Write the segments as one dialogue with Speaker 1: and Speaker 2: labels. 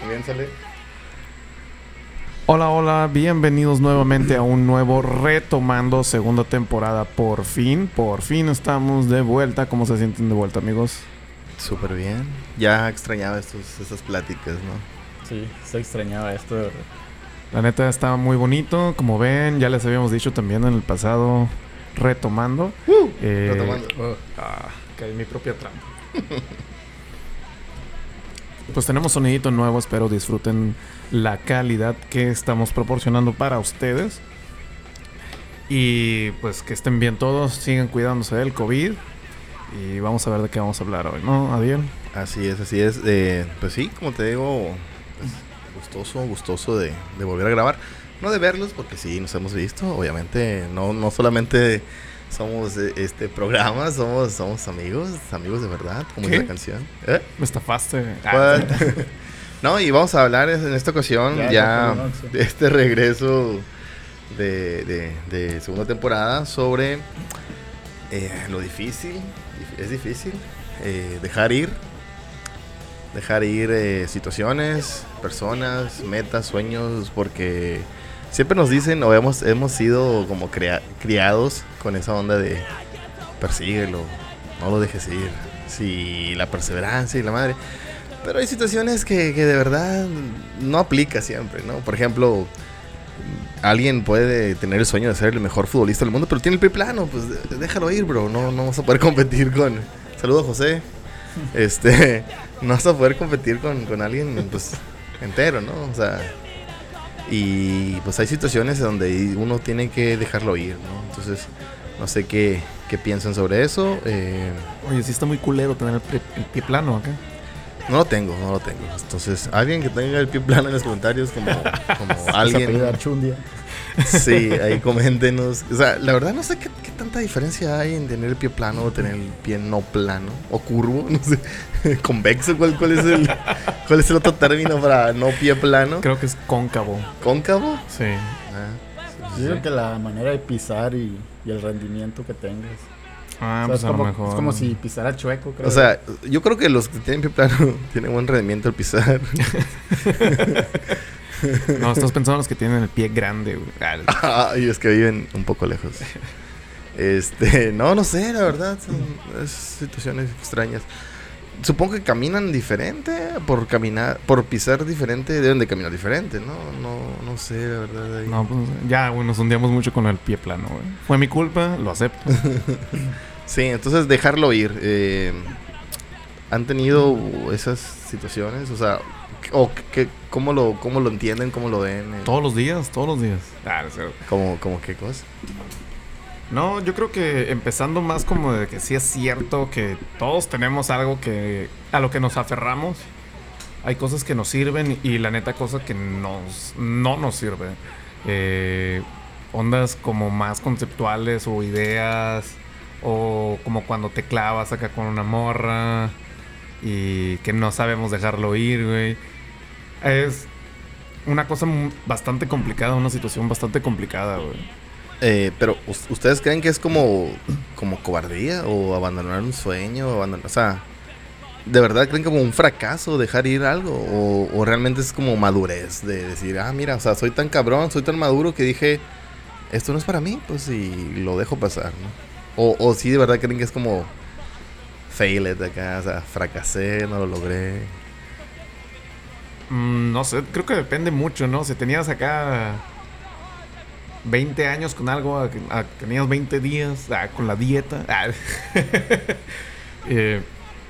Speaker 1: Comiénzale.
Speaker 2: Hola, hola, bienvenidos nuevamente a un nuevo retomando segunda temporada. Por fin, por fin estamos de vuelta. ¿Cómo se sienten de vuelta, amigos?
Speaker 1: Súper bien. Ya extrañaba estos, estas pláticas, ¿no?
Speaker 3: Sí, se extrañaba esto. de verdad.
Speaker 2: La neta está muy bonito. Como ven, ya les habíamos dicho también en el pasado, retomando. Eh,
Speaker 1: Retomando.
Speaker 3: Oh,
Speaker 2: Ah, caí en mi propia trampa. pues tenemos sonidito nuevo, espero disfruten la calidad que estamos proporcionando para ustedes. Y pues que estén bien todos, sigan cuidándose del COVID. Y vamos a ver de qué vamos a hablar hoy, ¿no, Adiel?
Speaker 1: Así es, así es. Eh, pues sí, como te digo, pues, gustoso, gustoso de volver a grabar. No de verlos, porque sí, nos hemos visto. Obviamente, no, no solamente somos de este programa, somos, somos amigos, amigos de verdad, como
Speaker 2: ¿Qué?
Speaker 1: es la canción. ¿Eh?
Speaker 2: Me estafaste. Ah,
Speaker 1: no, y vamos a hablar en esta ocasión
Speaker 3: Ya,
Speaker 1: de este regreso de, de- de segunda temporada sobre eh, lo difícil, dif- es difícil eh, dejar ir, dejar ir eh, situaciones, personas, metas, sueños, porque siempre nos dicen o hemos, hemos sido como crea- criados con esa onda de persíguelo, no lo dejes ir, si la perseverancia y la madre. Pero hay situaciones que, que de verdad no aplica siempre, ¿no? Por ejemplo, alguien puede tener el sueño de ser el mejor futbolista del mundo, pero tiene el pie plano, pues déjalo ir, bro. No, no vas a poder competir con. Saludos, José. Este, no vas a poder competir con, con alguien, pues, entero, ¿no? O sea, y pues hay situaciones donde uno tiene que dejarlo ir, ¿no? Entonces, no sé qué, qué piensan sobre eso. Eh,
Speaker 2: Oye, sí está muy culero tener el, pie- el pie plano acá.
Speaker 1: no lo tengo, no lo tengo. Entonces, alguien que tenga el pie plano en los comentarios, como, como alguien. Sí, ahí coméntenos. O sea, la verdad no sé qué, qué tanta diferencia hay en tener el pie plano o tener el pie no plano o curvo, no sé, convexo. ¿Cuál, cuál es el cuál es el otro término para no pie plano?
Speaker 2: Creo que es cóncavo.
Speaker 1: Cóncavo.
Speaker 2: Sí.
Speaker 1: Ah, sí,
Speaker 3: Yo
Speaker 1: sí, sí.
Speaker 3: que la manera de pisar y, y el rendimiento que tengas.
Speaker 2: Ah,
Speaker 3: O sea,
Speaker 2: pues
Speaker 3: es,
Speaker 2: a
Speaker 3: como,
Speaker 2: lo mejor.
Speaker 3: es como si pisara chueco, creo.
Speaker 1: O sea, yo creo que los que tienen pie plano tienen buen rendimiento al pisar.
Speaker 2: No, estás pensando en los que tienen el pie grande, güey. Ah,
Speaker 1: es que viven un poco lejos. Este, no, no sé, la verdad, son es situaciones extrañas. Supongo que caminan diferente, por caminar, por pisar diferente, deben de caminar diferente, ¿no? No, no sé, la verdad. ahí.
Speaker 2: No, pues ya, güey, nos hundíamos mucho con el pie plano, güey. Fue mi culpa, lo acepto.
Speaker 1: Sí, entonces dejarlo ir. eh, ¿Han tenido esas situaciones? O sea, o que, ¿cómo, lo, ¿cómo lo entienden? ¿Cómo lo ven? eh,
Speaker 2: todos los días, todos los días. Ah.
Speaker 1: ¿Cómo, cómo qué cosa?
Speaker 2: No, yo creo que empezando más como de que sí es cierto que todos tenemos algo que a lo que nos aferramos. Hay cosas que nos sirven y la neta cosas que nos no nos sirven. Eh, ondas como más conceptuales o ideas o como cuando te clavas acá con una morra y que no sabemos dejarlo ir, güey. Es una cosa bastante complicada, una situación bastante complicada, güey.
Speaker 1: Eh, pero ¿us- ¿ustedes creen que es como, como cobardía o abandonar un sueño? O, abandonar, o sea, ¿de verdad creen como un fracaso dejar ir algo? O, o realmente es como madurez de decir, ah, mira, o sea, soy tan cabrón, soy tan maduro que dije, esto no es para mí, pues y lo dejo pasar, ¿no? O, o sí, de verdad creen que es como fail it acá, o sea, fracasé, no lo logré.
Speaker 2: Mm, no sé, creo que depende mucho, ¿no? Si tenías acá 20 años con algo, tenías 20 días ah, con la dieta. ah, eh,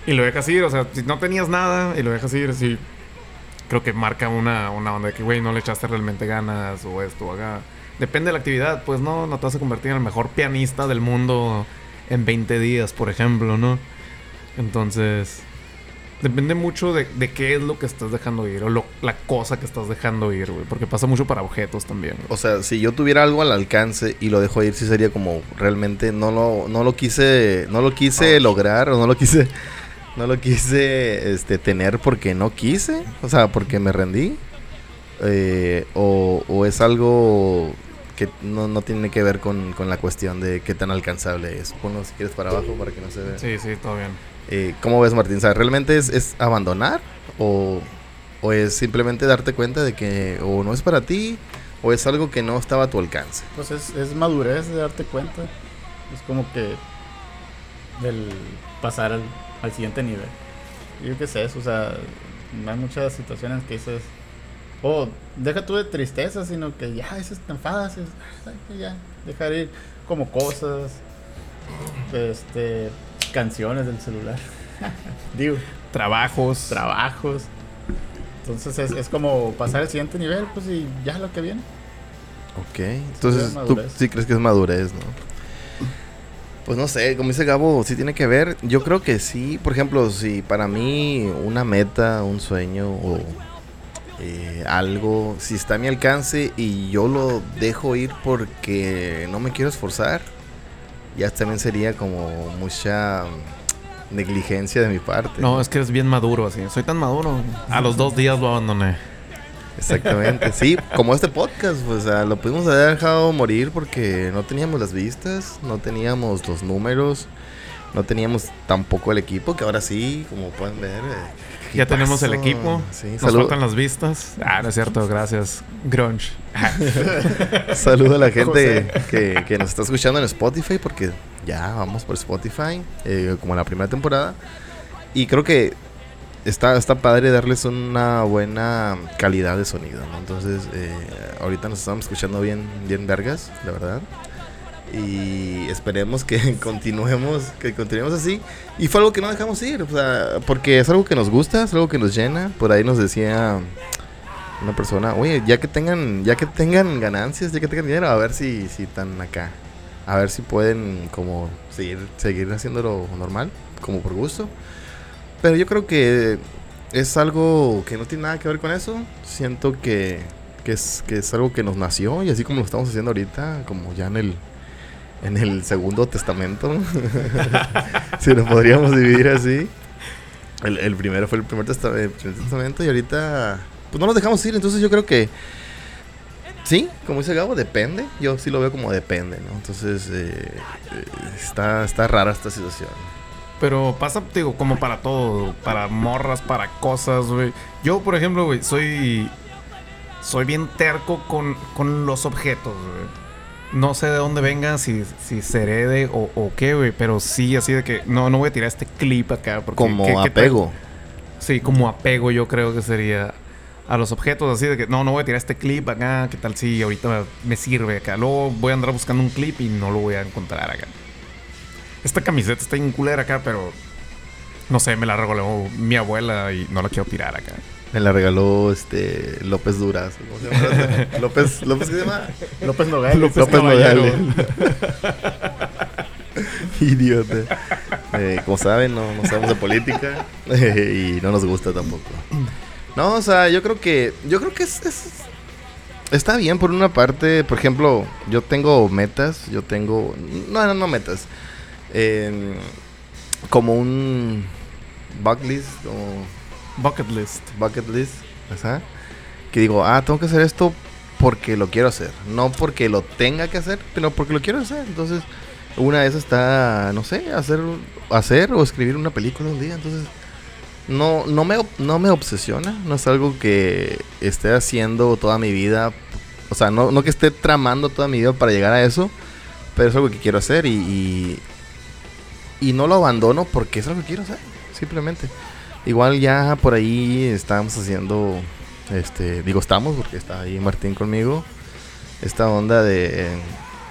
Speaker 2: y lo dejas ir, o sea, si no tenías nada y lo dejas ir, sí. Creo que marca una, una onda de que, güey, no le echaste realmente ganas o esto o acá. Depende de la actividad, pues no, no te vas a convertir en el mejor pianista del mundo en 20 días, por ejemplo, ¿no? Entonces, Depende mucho de, de qué es lo que estás dejando ir o lo- la cosa que estás dejando ir, güey. Porque pasa mucho para objetos también.
Speaker 1: O sea, si yo tuviera algo al alcance y lo dejo ir, sí sería como realmente no lo, no lo quise, no lo quise lograr o no lo quise, no lo quise este, tener porque no quise, o sea, porque me rendí. Eh, o, o es algo que no, no tiene que ver con, con la cuestión de qué tan alcanzable es. Ponlo si quieres para abajo para que no se vea.
Speaker 2: Sí, sí, todo bien.
Speaker 1: Eh, ¿Cómo ves, Martín? O sea, ¿realmente es, es abandonar? O, ¿O es simplemente darte cuenta de que o no es para ti o es algo que no estaba a tu alcance?
Speaker 3: Pues es, es madurez de darte cuenta. Es como que del pasar al, al siguiente nivel. Yo qué sé, eso, o sea, hay muchas situaciones que dices, oh, deja tú de tristeza, sino que ya, eso te enfadas, es, ya, dejar ir como cosas, este, canciones del celular, digo,
Speaker 2: Trabajos.
Speaker 3: trabajos. Entonces es, es como pasar al siguiente nivel, pues y ya lo que viene.
Speaker 1: Ok, entonces
Speaker 3: es
Speaker 1: tú sí crees que es madurez, ¿no? Pues no sé, como dice Gabo, sí tiene que ver. Yo creo que sí, por ejemplo, si para mí una meta, un sueño o eh, algo, si está a mi alcance y yo lo dejo ir porque no me quiero esforzar, ya también sería como mucha negligencia de mi parte.
Speaker 2: No, es que eres bien maduro así. Soy tan maduro. A los dos días lo abandoné.
Speaker 1: Exactamente, sí, como este podcast, pues o sea, lo pudimos haber dejado morir porque no teníamos las vistas, no teníamos los números, no teníamos tampoco el equipo, que ahora sí, como pueden ver. eh,
Speaker 2: Ya tenemos el equipo.
Speaker 1: Sí,
Speaker 2: Nos faltan las vistas. Ah, no es cierto. Gracias. Grunge.
Speaker 1: Saludo a la gente que, que nos está escuchando en Spotify porque ya vamos por Spotify, eh, como en la primera temporada. Y creo que está, está padre darles una buena calidad de sonido, ¿no? Entonces, eh, ahorita nos estamos escuchando bien, bien vergas, la verdad. Y esperemos que continuemos, que continuemos así. Y fue algo que no dejamos ir, o sea, porque es algo que nos gusta, es algo que nos llena. Por ahí nos decía una persona, oye, ya que tengan, ya que tengan ganancias, ya que tengan dinero, a ver si, si están acá. A ver si pueden como seguir, seguir haciéndolo normal, como por gusto. Pero yo creo que es algo que no tiene nada que ver con eso. Siento que, que es, que es algo que nos nació y así como lo estamos haciendo ahorita, como ya en el, en el segundo testamento. si lo podríamos dividir así. El, primero fue el primer, testa- el primer testamento y ahorita pues no nos dejamos ir. Entonces yo creo que sí, como dice Gabo, depende. Yo sí lo veo como depende, ¿no? Entonces eh, eh, está, está rara esta situación.
Speaker 2: Pero pasa, digo, como para todo. Para morras, para cosas, güey. Yo, por ejemplo, güey, soy... Soy bien terco con, con los objetos, güey. No sé de dónde vengan, si, si se herede o, o qué, güey. Pero sí, así de que... No, no voy a tirar este clip acá. Porque,
Speaker 1: Como
Speaker 2: ¿qué- qué tal?
Speaker 1: apego.
Speaker 2: Sí, como apego yo creo que sería a los objetos, así de que no, no voy a tirar este clip acá, ¿qué tal si ahorita me sirve acá? Luego voy a andar buscando un clip y no lo voy a encontrar acá. Esta camiseta está en culera acá, pero no sé, me la regaló mi abuela y no la quiero tirar acá.
Speaker 1: Me la regaló este López Duraz. ¿Cómo se llama? López, López, ¿qué se llama?
Speaker 3: López Nogales.
Speaker 1: López. Nogales. Idiota. Eh, como saben, no, no sabemos de política y no nos gusta tampoco. No, o sea, yo creo que yo creo que es, es- está bien por una parte. Por ejemplo, yo tengo metas, yo tengo no, no, no metas, Em, como un bucket list o
Speaker 2: Bucket list.
Speaker 1: bucket list, ajá, que digo, ah, tengo que hacer esto porque lo quiero hacer, no porque lo tenga que hacer, pero porque lo quiero hacer. Entonces, una de esas está, no sé, hacer, hacer o escribir una película un día. Entonces, no, no me, no me obsesiona, no es algo que esté haciendo toda mi vida, o sea, no, no que esté tramando toda mi vida para llegar a eso, pero es algo que quiero hacer y, y, y no lo abandono porque es algo que quiero hacer, simplemente. Igual ya por ahí estábamos haciendo, este, digo estamos porque está ahí Martín conmigo, esta onda de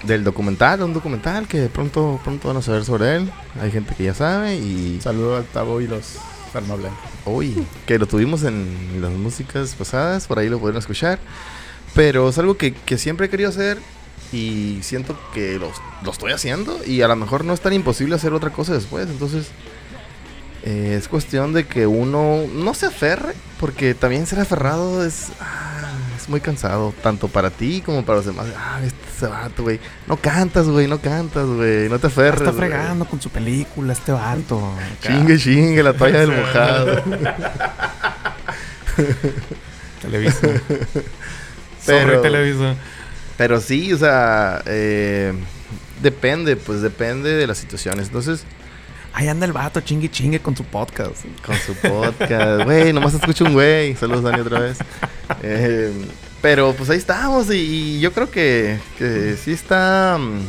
Speaker 1: del documental, un documental que pronto pronto van a saber sobre él. Hay gente que ya sabe y
Speaker 3: Saludo al Tavo y los Alma Blanca.
Speaker 1: Uy, que lo tuvimos en las músicas pasadas, por ahí lo pueden escuchar. Pero es algo que, que siempre he querido hacer y siento que lo, lo estoy haciendo y a lo mejor no es tan imposible hacer otra cosa después. Entonces eh, es cuestión de que uno no se aferre, porque también ser aferrado es, ah, es muy cansado, tanto para ti como para los demás. Ah, este vato, güey. No cantas, güey, no cantas, güey. No te aferres.
Speaker 2: Está fregando con su película este vato.
Speaker 1: Chingue, chingue, la toalla del mojado.
Speaker 2: Televisa.
Speaker 1: Pero-
Speaker 2: Televisa.
Speaker 1: Pero sí, o sea, eh, depende, pues depende de las situaciones. Entonces,
Speaker 2: Ahí anda el vato chingue chingue con su podcast.
Speaker 1: con su podcast, güey, nomás escucho un güey. Saludos, Dani, otra vez. Eh, pero pues ahí estamos y, y yo creo que, que sí está mm,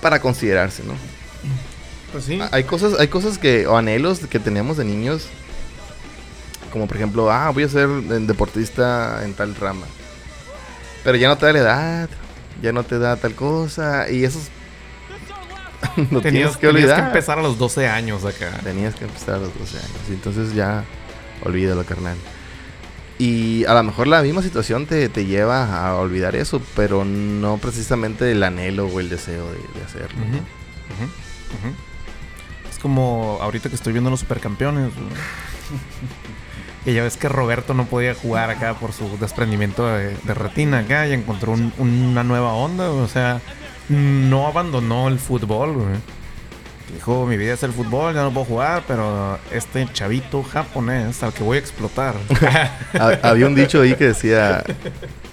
Speaker 1: para considerarse, ¿no?
Speaker 2: Pues sí.
Speaker 1: Hay cosas, hay cosas que, o anhelos que teníamos de niños, como por ejemplo, ah, voy a ser deportista en tal rama. Pero ya no te da la edad, ya no te da tal cosa, y esos no
Speaker 2: tenías,
Speaker 1: que
Speaker 2: tenías
Speaker 1: olvidar.
Speaker 2: que empezar a los 12 años acá.
Speaker 1: Tenías que empezar a los 12 años, y entonces ya olvídalo, carnal. Y a lo mejor la misma situación te, te lleva a olvidar eso, pero no precisamente el anhelo o el deseo de, de hacerlo.
Speaker 2: Ujú. Es como ahorita que estoy viendo los supercampeones. que ya ves que Roberto no podía jugar acá por su desprendimiento de, de retina acá y encontró un- una nueva onda. O sea, no abandonó el fútbol. güey. Dijo, mi vida es el fútbol, ya no puedo jugar, pero este chavito japonés al que voy a explotar.
Speaker 1: Ha- Había un dicho ahí que decía,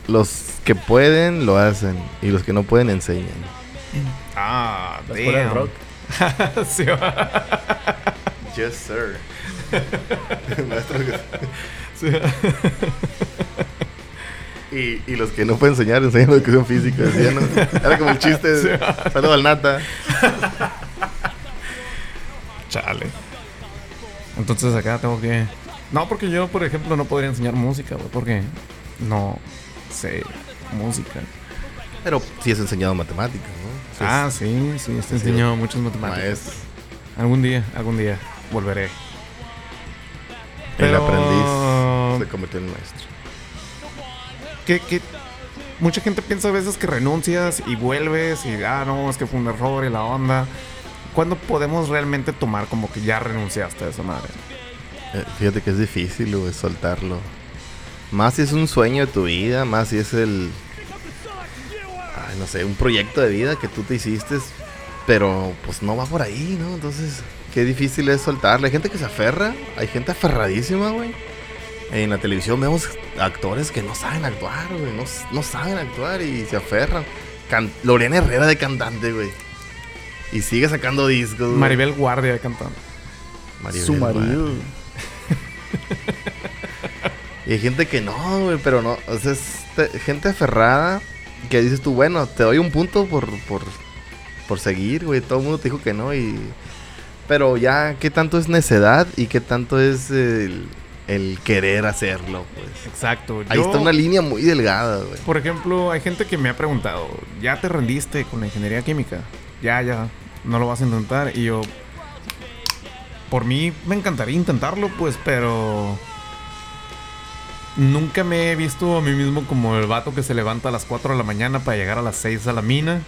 Speaker 1: los que pueden lo hacen y los que no pueden enseñan.
Speaker 2: ah, damn.
Speaker 3: rock.
Speaker 2: Sí.
Speaker 1: Yes, sir.
Speaker 2: Sí.
Speaker 1: Y, y los que no pueden enseñar, enseñan educación física. ¿no? Era como el chiste. de, Saludo al nata.
Speaker 2: Chale. Entonces acá tengo que. No, porque yo, por ejemplo, no podría enseñar música, güey, porque no sé música.
Speaker 1: Pero sí has enseñado matemáticas, ¿no? Sí
Speaker 2: Ah,
Speaker 1: has-
Speaker 2: sí, sí, te
Speaker 1: Sí.
Speaker 2: enseño muchas matemáticas.
Speaker 1: maestro.
Speaker 2: Algún día, algún día volveré.
Speaker 1: El aprendiz se convirtió en maestro.
Speaker 2: Que, que mucha gente piensa a veces que renuncias y vuelves y ah no es que fue un error y la onda ¿Cuándo podemos realmente tomar como que ya renunciaste a esa madre?
Speaker 1: Eh, Fíjate que es difícil, güey, soltarlo. Más si es un sueño de tu vida, más si es el. Ay, no sé, un proyecto de vida que tú te hiciste, pero pues no va por ahí, ¿no? Entonces, qué difícil es soltarlo. Hay gente que se aferra, hay gente aferradísima, güey. En la televisión vemos actores que no saben actuar, güey, no, no saben actuar y se aferran. Can- Lorena Herrera de cantante, güey. Y sigue sacando discos. güey.
Speaker 2: Maribel Guardia cantando.
Speaker 1: Maribel,
Speaker 3: Su marido.
Speaker 1: Y hay gente que no, güey, pero no. O sea, es te- gente aferrada que dices tú, bueno, te doy un punto por, por, por seguir, güey. Todo el mundo te dijo que no y... Pero ya, ¿qué tanto es necedad y qué tanto es el, el querer hacerlo, pues?
Speaker 2: Exacto.
Speaker 1: Ahí
Speaker 2: Yo,
Speaker 1: está una línea muy delgada, güey.
Speaker 2: Por ejemplo, hay gente que me ha preguntado, ¿ya te rendiste con la ingeniería química? Ya, ya, no lo vas a intentar. Y yo, por mí me encantaría intentarlo, pues, pero nunca me he visto a mí mismo como el vato que se levanta a las 4 de la mañana para llegar a las 6 a la mina.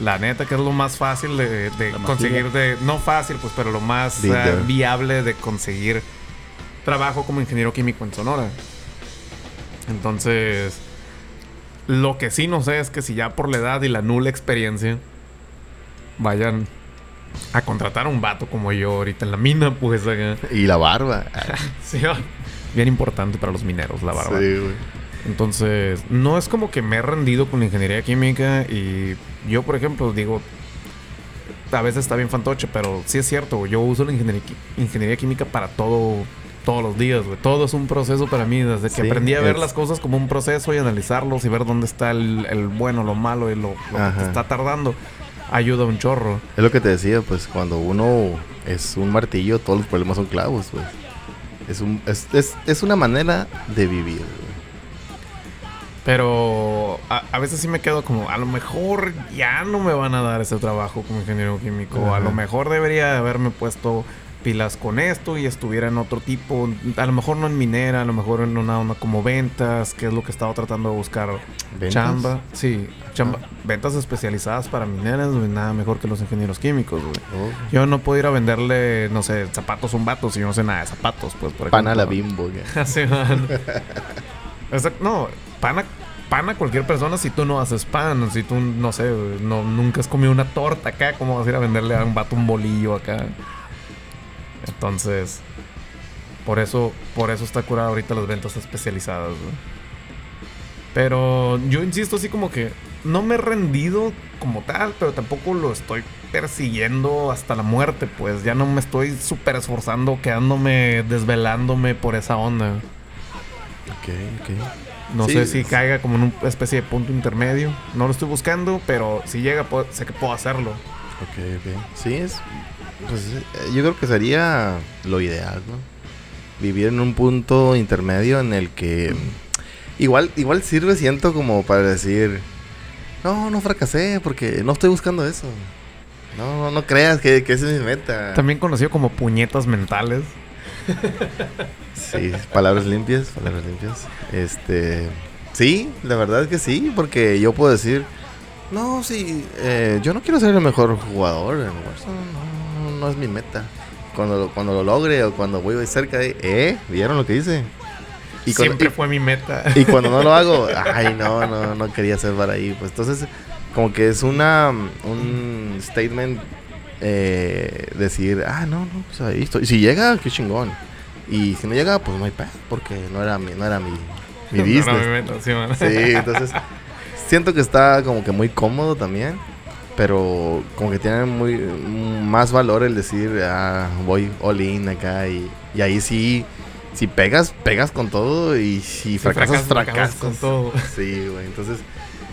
Speaker 2: La neta, que es lo más fácil de, conseguir, de, no fácil, pues, pero lo más viable de conseguir trabajo como ingeniero químico en Sonora. Entonces, lo que sí no sé es que si ya por la edad y la nula experiencia vayan a contratar a un vato como yo ahorita en la mina, pues acá.
Speaker 1: Y la barba.
Speaker 2: Sí, bien importante para los mineros, la barba.
Speaker 1: Sí, güey.
Speaker 2: Entonces, no es como que me he rendido con la ingeniería química y yo, por ejemplo, digo, a veces está bien fantoche, pero sí es cierto, yo uso la ingeniería, ingeniería química para todo, todos los días, güey. Todo es un proceso para mí, desde que
Speaker 1: Sí,
Speaker 2: aprendí a ver
Speaker 1: es-
Speaker 2: las cosas como un proceso y analizarlos y ver dónde está el, el bueno, lo malo y lo, lo que te está tardando, ayuda un chorro.
Speaker 1: Es lo que te decía, pues cuando uno es un martillo, todos los problemas son clavos, pues. Es, un, es, es, es una manera de vivir, güey.
Speaker 2: Pero a, a veces sí me quedo como, a lo mejor ya no me van a dar ese trabajo como ingeniero químico. A lo mejor debería haberme puesto pilas con esto y estuviera en otro tipo. A lo mejor no en minera, a lo mejor en una onda como ventas, que es lo que he estado tratando de buscar.
Speaker 1: ¿Ventas?
Speaker 2: Chamba. Sí, chamba. Ventas especializadas para mineras, güey, nada mejor que los ingenieros químicos, güey.
Speaker 1: Oh.
Speaker 2: Yo no puedo ir a venderle, no sé, zapatos a un vato si yo no sé nada de zapatos, pues, por
Speaker 1: Pan a la
Speaker 2: ejemplo.
Speaker 1: bimbo.
Speaker 2: Así. No, pan a, pan a cualquier persona si tú no haces pan. Si tú, no sé, no, nunca has comido una torta acá, ¿cómo vas a ir a venderle a un vato un bolillo acá? Entonces, por eso, por eso está curado ahorita las ventas especializadas, güey. Pero yo insisto así como que no me he rendido como tal, pero tampoco lo estoy persiguiendo hasta la muerte, pues ya no me estoy súper esforzando, quedándome, desvelándome por esa onda.
Speaker 1: Ok, ok.
Speaker 2: No
Speaker 1: Sí,
Speaker 2: sé si
Speaker 1: es-
Speaker 2: caiga como en una especie de punto intermedio. No lo estoy buscando, pero si llega, puedo- sé que puedo hacerlo.
Speaker 1: Ok, ok. Sí, es. Pues eh, yo creo que sería lo ideal, ¿no? Vivir en un punto intermedio en el que. Igual, igual sirve, siento, como para decir. No, no fracasé porque no estoy buscando eso. No, no, no creas que, que esa es mi meta.
Speaker 2: También conocido como puñetas mentales.
Speaker 1: Sí, palabras limpias, palabras limpias. Este. Sí, la verdad es que sí, porque yo puedo decir. No, sí, eh, yo no quiero ser el mejor jugador en Warzone, no, no, no es mi meta. Cuando, lo- cuando lo logre o cuando voy cerca de. ¿Eh? ¿Vieron lo que hice? Y cuando,
Speaker 2: Siempre fue mi meta.
Speaker 1: y, cuando no lo hago, ay, no, no, no quería ser para ahí. Pues entonces, como que es una. Un statement. eh, decir, ah, no, no, pues ahí estoy. Si llega, qué chingón. Y si no llega, pues no hay pedo, porque no era mi, no era mi, mi
Speaker 2: No
Speaker 1: business.
Speaker 2: Sí,
Speaker 1: entonces siento que está como que muy cómodo también, pero como que tiene muy más valor el decir, ah, voy all in acá y, y ahí sí, si pegas, pegas con todo y si fracasas,
Speaker 2: fracasas,
Speaker 1: fracasas.
Speaker 2: fracasas con todo.
Speaker 1: Sí, güey, entonces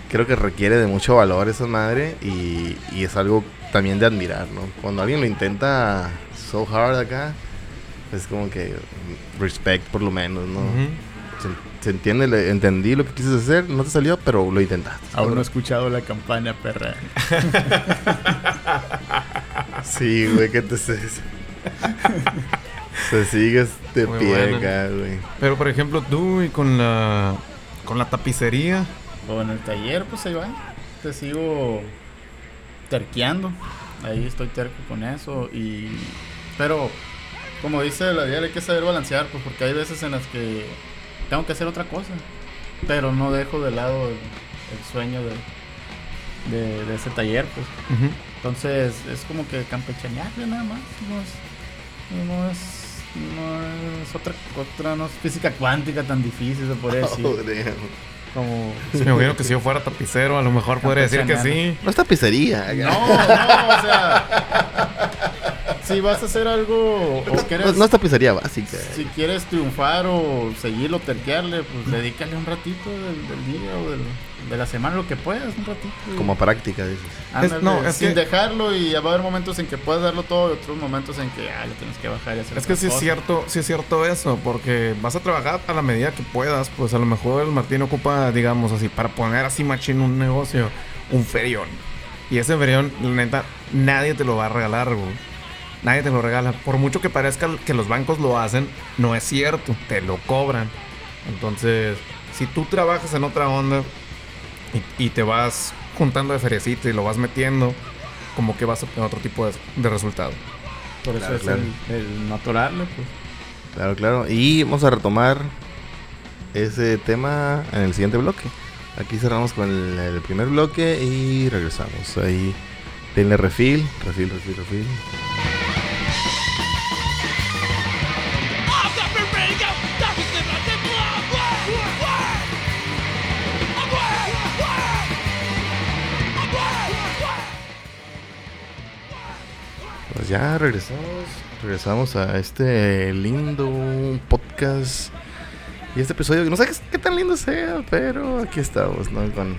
Speaker 1: creo que requiere de mucho valor esa madre y, y es algo también de admirar, ¿no? Cuando alguien lo intenta so hard acá, es como que respect por lo menos, ¿no? Se, se entiende, le- entendí lo que quisiste hacer, no te salió, pero lo intentaste.
Speaker 3: Aún no he escuchado la campana, perra.
Speaker 1: Sí, güey, que te se, se sigues de
Speaker 2: Muy
Speaker 1: pie
Speaker 2: buena.
Speaker 1: acá, güey.
Speaker 2: Pero por ejemplo, tú y con la con la tapicería,
Speaker 3: O en el taller, pues ahí va. Te sigo terqueando. Ahí estoy terco con eso. Y. Pero, como dice la Dial, hay que saber balancear, pues porque hay veces en las que tengo que hacer otra cosa. Pero no dejo de lado el, el sueño de, de, de ese taller, pues. Entonces, es como que campechanearle nada más. No es. No es. No es otra, otra, no es física cuántica tan difícil, se podría decir.
Speaker 1: Oh, damn.
Speaker 3: Como.
Speaker 2: me imagino que si yo fuera tapicero, a lo mejor podría decir que sí.
Speaker 1: No es tapicería.
Speaker 3: No, no, o sea. Si vas a hacer algo o
Speaker 1: No,
Speaker 3: quieres,
Speaker 1: no es tapicería básica.
Speaker 3: si quieres triunfar o seguirlo, terquearle, pues dedícale un ratito del, del día o del- de la semana, lo que puedas, un ratito. y-
Speaker 1: Como práctica, dices.
Speaker 3: ándale,
Speaker 2: Es- no, es
Speaker 3: sin
Speaker 2: que-
Speaker 3: dejarlo y va a haber momentos en que puedes darlo todo y otros momentos en que ah, le tienes que bajar y hacer
Speaker 2: Es que sí es cierto, sí es cierto eso, porque vas a trabajar a la medida que puedas, pues a lo mejor el Martín ocupa, digamos así, para poner así machín un negocio, un ferión. Y ese ferión, la neta, nadie te lo va a regalar, güey. Nadie te lo regala. Por mucho que parezca que los bancos lo hacen, no es cierto, te lo cobran. Entonces, si tú trabajas en otra onda y, y te vas juntando de feriecito y lo vas metiendo, como que vas a obtener otro tipo de, de resultado.
Speaker 3: Por eso
Speaker 1: Claro,
Speaker 3: es
Speaker 1: claro.
Speaker 3: el, el no atorarle, pues.
Speaker 1: Claro, claro. Y vamos a retomar ese tema en el siguiente bloque. Aquí cerramos con el, el primer bloque y regresamos. Ahí denle refil, refil, refil, refil. Pues ya regresamos. Regresamos a este lindo podcast. Y este episodio, no sé qué, qué tan lindo sea, pero aquí estamos, ¿no? Con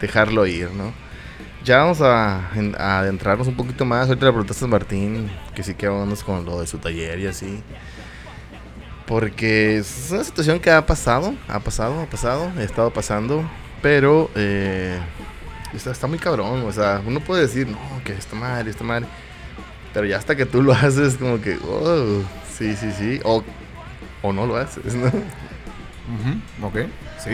Speaker 1: dejarlo ir, ¿no? Ya vamos a, a adentrarnos un poquito más. Ahorita le preguntaste a Martín que sí que vamos con lo de su taller y así. Porque es una situación que ha pasado, ha pasado, ha pasado, ha estado pasando. Pero eh, está, está muy cabrón. O sea, uno puede decir, no, que está mal, está mal. Pero ya hasta que tú lo haces, como que, oh, sí, sí, sí. O, o no lo haces, ¿no?
Speaker 2: Ujú, Ok, sí.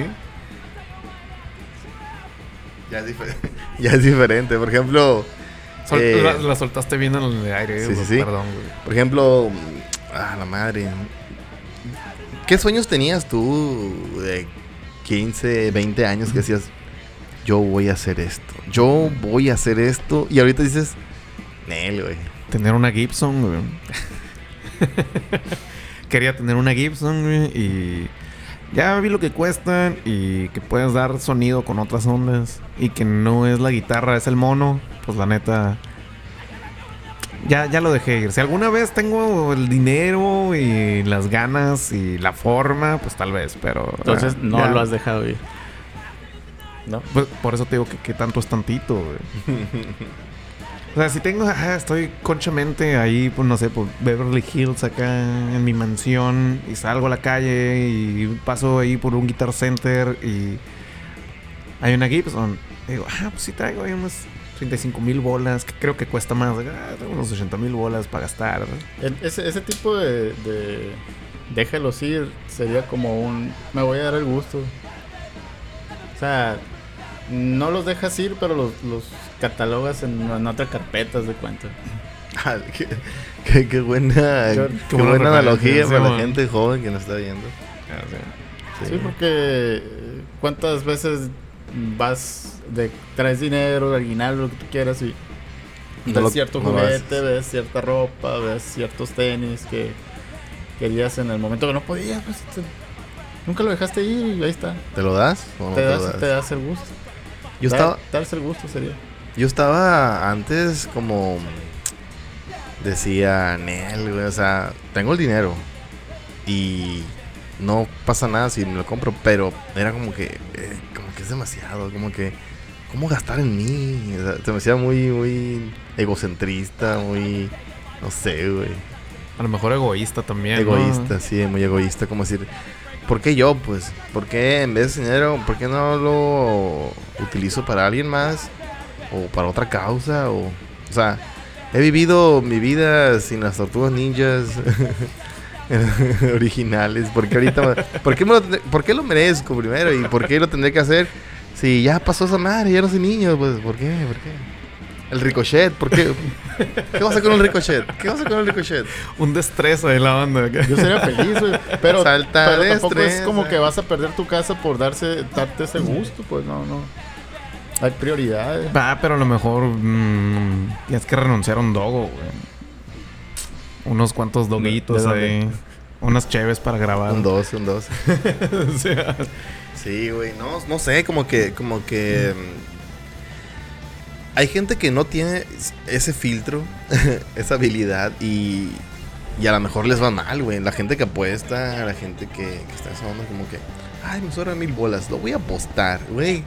Speaker 1: Ya es, difer- ya es diferente. Por ejemplo,
Speaker 2: Sol-
Speaker 1: Eh,
Speaker 2: la, la soltaste bien en el aire,
Speaker 1: sí, sí, sí.
Speaker 2: perdón, güey.
Speaker 1: por ejemplo, ah, la madre. ¿Qué sueños tenías tú de 15, 20 años que decías, yo voy a hacer esto, yo voy a hacer esto? Y ahorita dices, Nel, güey.
Speaker 2: Tener una Gibson, güey. Quería tener una Gibson, güey, y ya vi lo que cuestan y que puedes dar sonido con otras ondas y que no es la guitarra, es el mono, pues la neta ya, ya lo dejé ir. Si alguna vez tengo el dinero y las ganas y la forma, pues tal vez, pero...
Speaker 3: Entonces
Speaker 2: ah,
Speaker 3: no
Speaker 2: ya.
Speaker 3: lo has dejado ir. ¿No?
Speaker 2: Pues, por eso te digo que, que tanto es tantito, güey. O sea, si tengo, ajá, estoy conchamente ahí, pues no sé, por Beverly Hills acá en mi mansión y salgo a la calle y paso ahí por un Guitar Center y hay una Gibson. Y digo, ah, pues sí traigo ahí unas 35 mil bolas, que creo que cuesta más. Ah, tengo unos 80 mil bolas para gastar.
Speaker 3: Ese, tipo de, de déjalos ir sería como un me voy a dar el gusto. O sea, no los dejas ir, pero los catalogas en, en otra carpeta, de cuenta.
Speaker 1: Ah, qué, qué- qué buena,
Speaker 3: Qué-
Speaker 1: qué,
Speaker 2: qué buena
Speaker 1: buena analogía para la gente joven que nos está viendo.
Speaker 3: Sí, porque cuántas veces vas de traes dinero, aguinaldo, lo que tú quieras y ves cierto
Speaker 1: no lo
Speaker 3: juguete, ves cierta ropa, ves ciertos tenis que querías en el momento que no podías, pues, te- nunca lo dejaste ir y ahí está.
Speaker 1: ¿Te lo das o no
Speaker 3: te,
Speaker 1: te,
Speaker 3: das,
Speaker 1: lo das?
Speaker 3: te das el gusto.
Speaker 1: Yo estaba,
Speaker 3: darse el gusto sería.
Speaker 1: Yo estaba antes como decía Nel, güey, o sea, tengo el dinero y no pasa nada si me lo compro, pero era como que eh, como que es demasiado, como que cómo gastar en mí, O sea, se me hacía muy muy egocentrista, muy no sé, güey.
Speaker 2: A lo mejor egoísta también. ¿no?
Speaker 1: Egoísta, sí, muy egoísta. Como decir, ¿por qué yo, pues? ¿Por qué en vez de dinero, por qué no lo utilizo para alguien más? ¿O para otra causa? O, o sea, he vivido mi vida sin las tortugas ninjas originales. ¿Por qué ahorita, ¿por qué, me lo, por qué lo merezco primero? ¿Y por qué lo tendré que hacer? Si ya pasó esa madre, ya no soy niño, pues, ¿por qué? ¿Por qué? El ricochet, ¿por qué? ¿Qué vas a hacer con el ricochet? ¿Qué vas a hacer con el ricochet?
Speaker 2: Un destreza de la banda.
Speaker 3: Yo sería feliz, güey. Pero,
Speaker 1: Salta
Speaker 3: pero tampoco es como
Speaker 1: eh.
Speaker 3: que vas a perder tu casa por darse, darte ese gusto, pues no, no. Hay prioridades.
Speaker 2: Ah, pero a lo mejor mm, tienes que renunciar a un dogo, güey. Unos cuantos doguitos ahí. Unas cheves para grabar.
Speaker 1: Un 12, un 12.
Speaker 2: O sea,
Speaker 1: Sí, güey, no, no sé, como que, como que mm, hay gente que no tiene ese filtro, esa habilidad y, y a lo mejor les va mal, güey. La gente que apuesta, la gente que, que está en esa onda, como que, ay, me sobran mil bolas, lo voy a apostar, güey.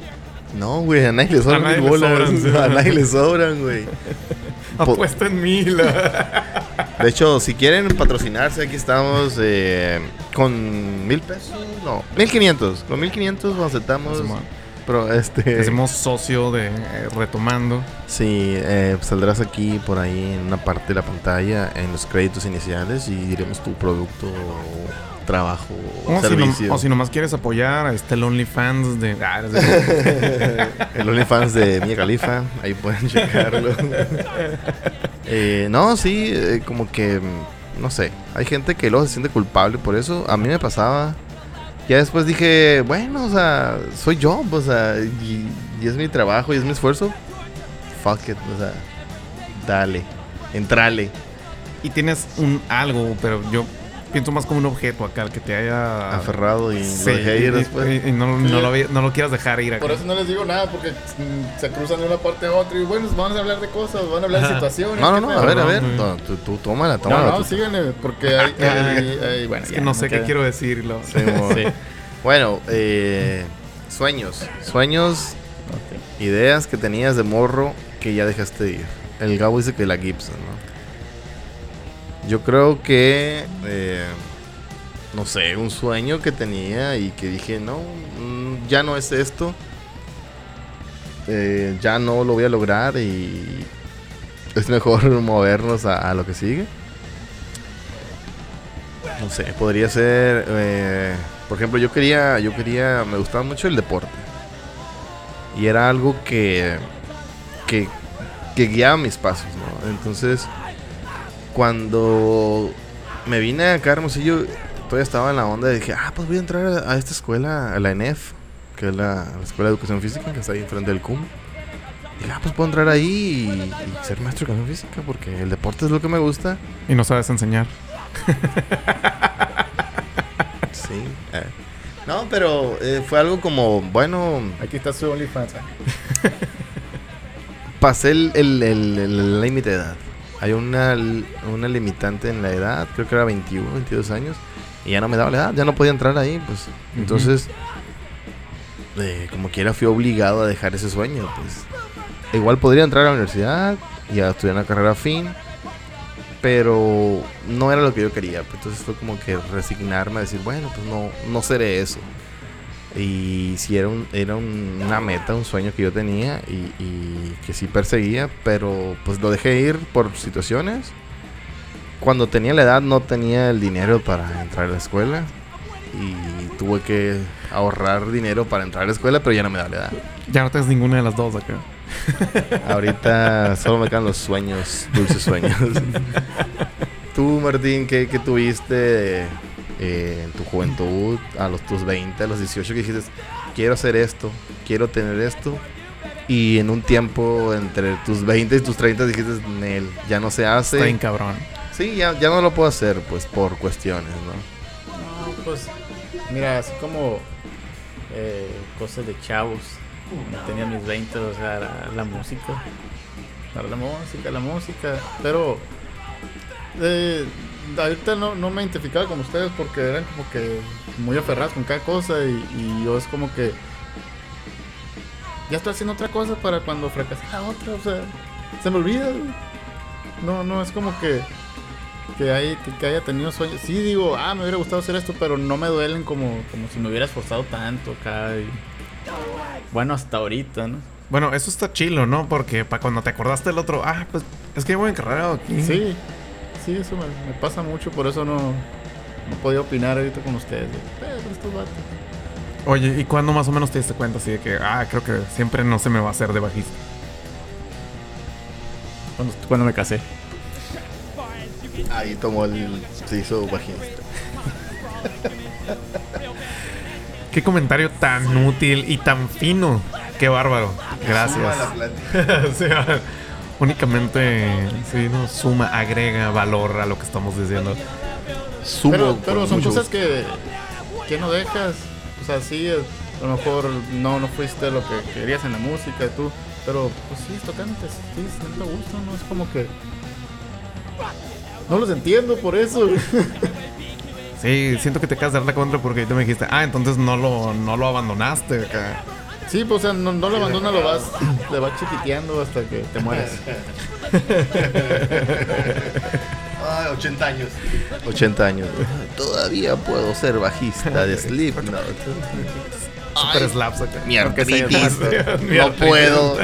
Speaker 1: No, güey, a nadie le sobran
Speaker 2: nadie
Speaker 1: mil bolas,
Speaker 2: sobran, sí.
Speaker 1: a nadie le sobran, güey.
Speaker 2: Apuesta en mil.
Speaker 1: De hecho, si quieren patrocinarse, aquí estamos eh, con mil pesos, no, mil quinientos. Con mil quinientos nos aceptamos. Pero este.
Speaker 2: Hacemos socio de eh, retomando.
Speaker 1: Sí, eh, saldrás aquí por ahí en una parte de la pantalla en los créditos iniciales y diremos tu producto, o trabajo, o
Speaker 2: O si, no-
Speaker 1: servicio.
Speaker 2: o si nomás quieres apoyar, está el OnlyFans de. Ah,
Speaker 1: El OnlyFans de Mia Khalifa, ahí pueden checarlo. Eh, no, sí, eh, como que, mm, no sé, hay gente que luego se siente culpable por eso. A mí me pasaba. Ya después dije, bueno, o sea, soy yo, o sea, y, y es mi trabajo y es mi esfuerzo. Fuck it, o sea, dale, entrale.
Speaker 2: y tienes un algo, pero yo pienso más como un objeto acá, el que te haya.
Speaker 1: Aferrado y
Speaker 2: Sí,
Speaker 1: lo dejé ir después.
Speaker 2: y- y no, no lo, no lo quieras dejar ir acá.
Speaker 3: Por eso no les digo nada, porque mm, se cruzan de una parte a otra y bueno, vamos a hablar de cosas, van a hablar de situaciones.
Speaker 1: No, no,
Speaker 3: ¿qué
Speaker 1: no, a ver, a
Speaker 2: no,
Speaker 1: ver. No, tú, tú tómala,
Speaker 3: No,
Speaker 1: tómala.
Speaker 3: no,
Speaker 1: tú-
Speaker 3: síganle, porque hay, hay- hay- bueno,
Speaker 2: es
Speaker 3: ya,
Speaker 2: que no sé qué quiero decirlo.
Speaker 1: Sí. Bueno, eh, sueños. Sueños, ideas que tenías de morro que ya dejaste ir. El Gabo dice que la Gibson, ¿no? Yo creo que, eh, no sé, un sueño que tenía y que dije, no, mm, ya no es esto. Eh, ya no lo voy a lograr y es mejor movernos a, lo que sigue. No sé, podría ser, eh, por ejemplo, yo quería, yo quería, me gustaba mucho el deporte. Y era algo que, que, que guiaba mis pasos, ¿no? Entonces, cuando me vine acá a Hermosillo, todavía estaba en la onda y dije, ah, pues voy a entrar a, a esta escuela, a la ENEF, que es la, la Escuela de Educación Física, que está ahí enfrente del CUM. Y dije, ah, pues puedo entrar ahí y, y ser maestro de educación física, porque el deporte es lo que me gusta.
Speaker 2: Y no sabes enseñar.
Speaker 1: Sí. eh. No, pero eh, fue algo como, bueno,
Speaker 3: Aquí está su OnlyFans.
Speaker 1: pasé el el- el- el límite de edad. Hay una, una limitante en la edad, creo que era 21, 22 años, y ya no me daba la edad, ya no podía entrar ahí, pues. Entonces, eh, como quiera, fui obligado a dejar ese sueño, pues. Igual podría entrar a la universidad y a estudiar una carrera fin, pero no era lo que yo quería. pues, Entonces fue como que resignarme a decir, bueno, pues no, no seré eso. Y si era, un, era un- una meta, un sueño que yo tenía y, y que sí perseguía, pero pues lo dejé ir por situaciones. Cuando tenía la edad no tenía el dinero para entrar a la escuela y tuve que ahorrar dinero para entrar a la escuela, pero ya no me da la edad.
Speaker 2: Ya no tienes ninguna de las dos acá.
Speaker 1: Ahorita solo me quedan los sueños, dulces sueños. Tú, Martín, ¿qué, qué tuviste eh, en tu juventud, a los tus 20, a los 18, que dijiste, quiero hacer esto, quiero tener esto? Y en un tiempo entre tus 20 y tus 30 dijiste, Nel, ya no se hace.
Speaker 2: Está bien cabrón.
Speaker 1: Sí, ya, ya no lo puedo hacer, pues por cuestiones, ¿no?
Speaker 3: No, pues, mira, así como eh, cosas de chavos. Cuando tenía mis 20, o sea, la, la música. La, la música, la música. Pero, eh, ahorita no, no me identificaba con ustedes porque eran como que muy aferrados con cada cosa y, y yo es como que ya estoy haciendo otra cosa para cuando fracase la otra, o sea, se me olvida. No, no, es como que que, hay, que, que haya tenido sueños. Sí, digo, ah, me hubiera gustado hacer esto, pero no me duelen como, como si me hubiera esforzado tanto acá. y- Bueno, hasta ahorita, ¿no?
Speaker 2: Bueno, eso está chilo, ¿no? Porque para cuando te acordaste del otro, ah, pues es que voy encarrado aquí.
Speaker 3: Sí, sí, eso me, me pasa mucho, por eso no, no podía opinar ahorita con ustedes. de, "Eh, pero estos vatos".
Speaker 2: Oye, ¿y cuándo más o menos te diste cuenta así de que, ah, creo que siempre no se me va a hacer de bajista?
Speaker 3: Cuando, cuando me casé.
Speaker 1: Ahí tomó el... se hizo bajista.
Speaker 2: Qué comentario tan útil y tan fino. Qué bárbaro. Gracias. Únicamente, sí, no suma, agrega valor a lo que estamos diciendo.
Speaker 1: Sumo
Speaker 3: Pero, pero son
Speaker 1: mucho
Speaker 3: cosas que, que no dejas. O sea, sí, eh, a lo mejor no, no fuiste lo que querías en la música y tú. Pero, pues sí, tocante, sí, sí, te gusta, ¿no? Es como que. No los entiendo por eso.
Speaker 2: Sí, siento que te acabas de dar la contra porque tú me dijiste, ah, entonces no lo, no lo abandonaste acá.
Speaker 3: Sí, pues, o sea, no, no lo abandonas, lo vas, le vas chiquiteando hasta que te mueres.
Speaker 1: Ay, 80 años. 80 años. Todavía puedo ser bajista de Slipknot.
Speaker 2: Super slaps acá.
Speaker 1: Mi artritis. No puedo.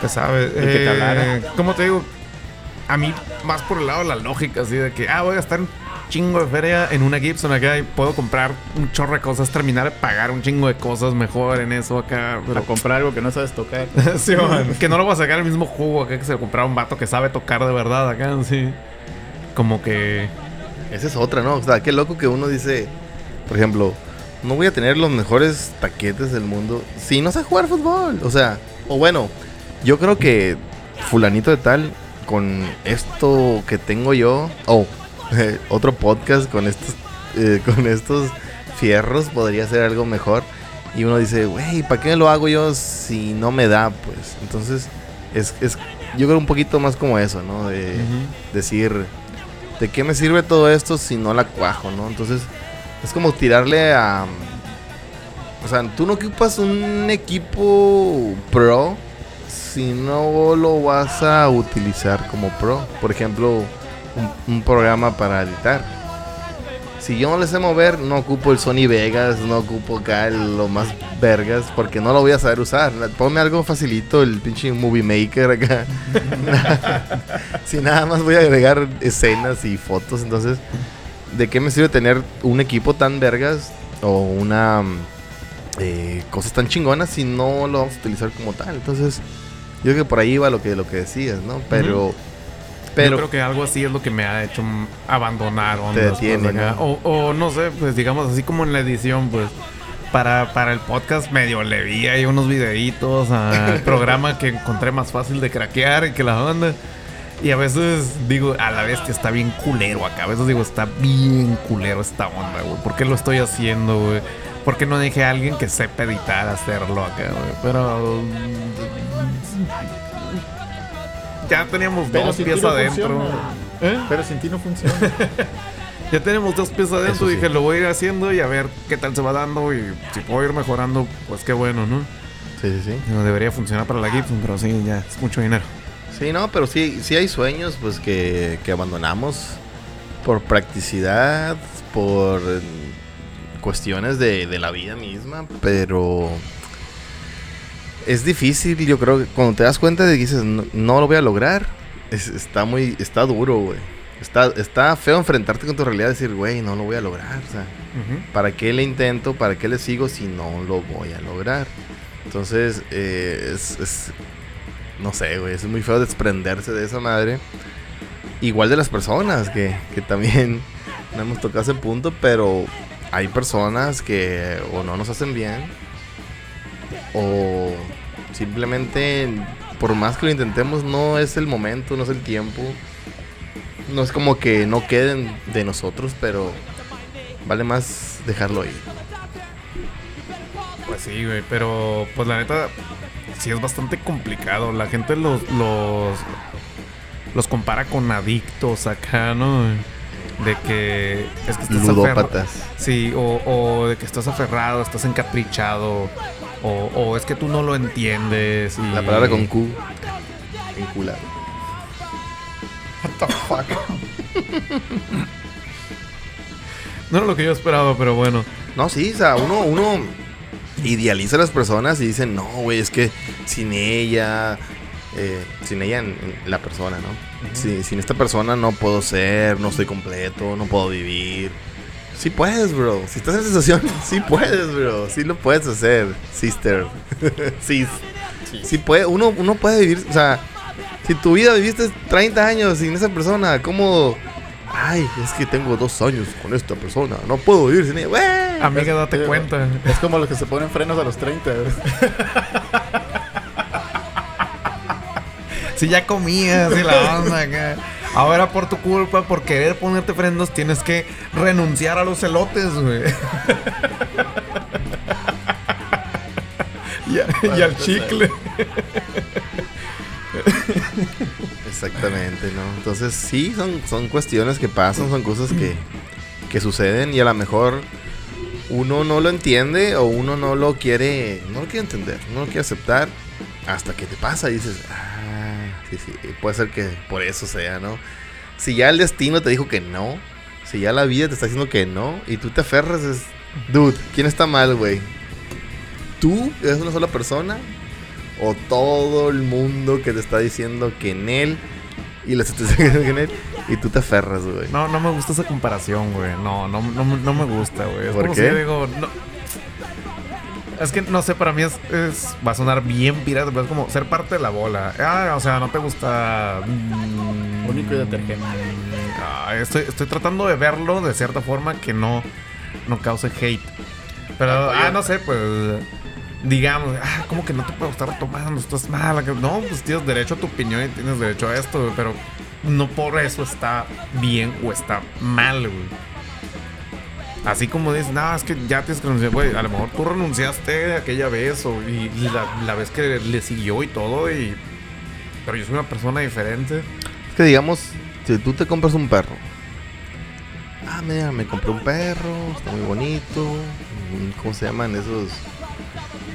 Speaker 2: Te sabes. eh. ¿Cómo te digo? A mí, más por el lado de la lógica, así de que, ah, voy a gastar chingo de feria en una Gibson acá y puedo comprar un chorro de cosas, terminar de pagar un chingo de cosas mejor en eso acá. Pero
Speaker 3: A comprar algo que no sabes tocar.
Speaker 2: Sí, man, que no lo va a sacar el mismo jugo acá que se lo comprara un vato que sabe tocar de verdad acá, sí. Como que.
Speaker 1: Esa es otra, ¿no? O sea, qué loco que uno dice, por ejemplo, no voy a tener los mejores paquetes del mundo si no sé jugar fútbol. O sea, o bueno, yo creo que fulanito de tal, con esto que tengo yo, o eh, otro podcast con estos, eh, con estos fierros podría ser algo mejor. Y uno dice, güey, ¿para qué lo hago yo si no me da? Pues entonces, es, es yo creo un poquito más como eso, ¿no? De decir, ¿de qué me sirve todo esto si no la cuajo, no? Entonces, es como tirarle a... O sea, tú no ocupas un equipo pro si no lo vas a utilizar como pro. Por ejemplo, un, programa para editar. Si yo no le sé mover, no ocupo el Sony Vegas, no ocupo acá lo más vergas, porque no lo voy a saber usar. Ponme algo facilito, el pinche Movie Maker acá. si nada más voy a agregar escenas y fotos, entonces, ¿de qué me sirve tener un equipo tan vergas o una mm, eh, cosas tan chingonas si no lo vamos a utilizar como tal? Entonces, yo creo que por ahí va lo que lo que decías, ¿no? Pero, pero
Speaker 2: Yo creo que algo así es lo que me ha hecho abandonar ondas, pues,
Speaker 1: detiene. ¿no?
Speaker 2: O, o no sé, pues digamos así como en la edición, pues. Para, para el podcast medio le vi ahí unos videitos al programa que encontré más fácil de craquear y que la onda. Y a veces digo, a la bestia está bien culero acá. A veces digo, está bien culero esta onda, güey. ¿Por qué lo estoy haciendo, güey? ¿Por qué no dejé a alguien que sepa editar hacerlo acá, güey? Pero. Ya teníamos
Speaker 3: Pero
Speaker 2: dos
Speaker 3: sin ti
Speaker 2: pies
Speaker 3: no
Speaker 2: adentro.
Speaker 3: funciona.
Speaker 2: ¿Eh?
Speaker 3: Pero sin ti no funciona.
Speaker 2: Ya tenemos dos pies adentro.
Speaker 1: Eso sí.
Speaker 2: Dije, lo voy a ir haciendo y a ver qué tal se va dando. Y si puedo ir mejorando, pues qué bueno, ¿no?
Speaker 1: Sí, sí, sí.
Speaker 2: No debería funcionar para la Gibson, pero sí, ya es mucho dinero.
Speaker 1: Sí, no, pero sí, sí hay sueños pues que, que abandonamos por practicidad, por eh, cuestiones de, de la vida misma, pero es difícil, yo creo que cuando te das cuenta de que dices, no, no lo voy a lograr, es- está muy, está duro, güey. Está, está feo enfrentarte con tu realidad y decir, güey, no lo voy a lograr, o sea, ¿para qué le intento? ¿Para qué le sigo si no lo voy a lograr? Entonces, eh, es, es- No sé, güey. Es muy feo desprenderse de esa madre. Igual de las personas, que, que también no hemos tocado ese punto, pero hay personas que o no nos hacen bien, o simplemente, por más que lo intentemos, no es el momento, no es el tiempo. No es como que no queden de nosotros, pero vale más dejarlo ir.
Speaker 2: Pues sí, güey, pero pues la neta sí es bastante complicado. La gente los los los compara con adictos acá, ¿no? De que es que estás aferrado.
Speaker 1: Ludópatas.
Speaker 2: Sí, o, o de que estás aferrado, estás encaprichado, o, o es que tú no lo entiendes. Y...
Speaker 1: La palabra con Q. Vinculado.
Speaker 2: No era lo que yo esperaba, pero bueno.
Speaker 1: No, sí, o sea, uno, uno idealiza a las personas y dice, no, güey, es que sin ella, eh, sin ella, en- en la persona, ¿no? Sí, sin esta persona no puedo ser, no estoy completo, no puedo vivir. Sí puedes, bro. Si estás en esa situación, sí puedes, bro. Sí lo puedes hacer, sister. sí. Sí puede, uno, uno puede vivir, o sea, si tu vida viviste 30 años sin esa persona, ¿cómo? Ay, es que tengo dos años con esta persona, no puedo vivir sin ella. Güey.
Speaker 2: Amiga, date cuenta.
Speaker 3: Es como los que se ponen frenos a los 30. güey.
Speaker 2: Si ya comías y la onda acá. Ahora por tu culpa, por querer ponerte frenos, tienes que renunciar a los elotes, güey. y, a- y al chicle.
Speaker 1: Exactamente, ¿no? Entonces sí, son, son cuestiones que pasan, son cosas que, que suceden y a lo mejor uno no lo entiende o uno no lo quiere, no lo quiere entender, no lo quiere aceptar hasta que te pasa y dices, ah, sí, sí, puede ser que por eso sea, ¿no? Si ya el destino te dijo que no, si ya la vida te está diciendo que no y tú te aferras, es, dude, ¿quién está mal, güey? ¿Tú eres una sola persona? o todo el mundo que te está diciendo que en él y en él y tú te aferras, güey.
Speaker 2: No, no me gusta esa comparación, güey. No, no, no, no me gusta, güey.
Speaker 1: ¿Por qué?
Speaker 2: si digo, no. Es que no sé, para mí es, es- va a sonar bien pirata, pero es como ser parte de la bola. Ah, o sea, no te gusta. mm,
Speaker 3: Único y detergente.
Speaker 2: ah, estoy, estoy tratando de verlo de cierta forma que no, no cause hate. Pero, ah, no sé, pues. Digamos, ah, como que no te puede gustar tomando, estás mal. que- No, pues tienes derecho a tu opinión y tienes derecho a esto, pero no por eso está bien o está mal, güey. Así como dices, no, es que ya tienes que renunciar, güey. A lo mejor tú renunciaste aquella vez o, y la, la vez que le siguió y todo, y. Pero yo soy una persona diferente.
Speaker 1: Es que digamos, si tú te compras un perro. Ah, mira, me compré un perro, está muy bonito. ¿Cómo se llaman esos?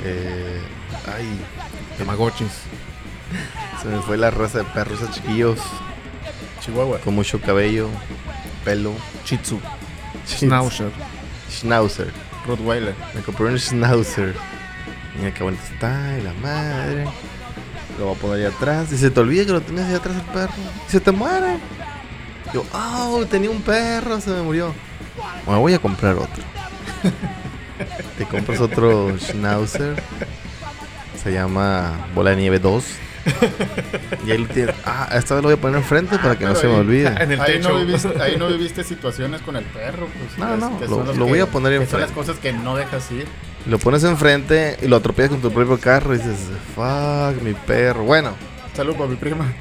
Speaker 1: Eh, ay,
Speaker 2: Tamagotchis.
Speaker 1: se me fue la raza de perros, esos chiquillos
Speaker 3: Chihuahua.
Speaker 1: con mucho cabello, pelo.
Speaker 2: Shih Schnauzer.
Speaker 1: Schnauzer.
Speaker 3: Rottweiler.
Speaker 1: Me compré un schnauzer. Mira qué bonito está, y la madre. Lo voy a poner ahí atrás. Y se te olvida que lo tenías ahí atrás el perro. Y se te muere. Yo, oh, tenía un perro, se me murió. Me voy a comprar otro. te compras otro schnauzer. Se llama Bola de Nieve 2. Y ahí lo tienes. Ah, esta vez lo voy a poner enfrente para que no
Speaker 3: pero
Speaker 1: se me olvide.
Speaker 2: En el
Speaker 3: Ahí
Speaker 2: techo.
Speaker 3: no, viviste, ahí no viviste situaciones con el perro. Pues,
Speaker 1: No, no,
Speaker 3: que
Speaker 1: lo-
Speaker 3: son los
Speaker 1: lo
Speaker 3: que-
Speaker 1: voy a poner
Speaker 3: que Son las
Speaker 1: enfrente.
Speaker 3: cosas que no dejas ir.
Speaker 1: Lo pones enfrente y lo atropellas con tu propio carro y dices, fuck, mi perro. Bueno,
Speaker 3: Salud para mi prima.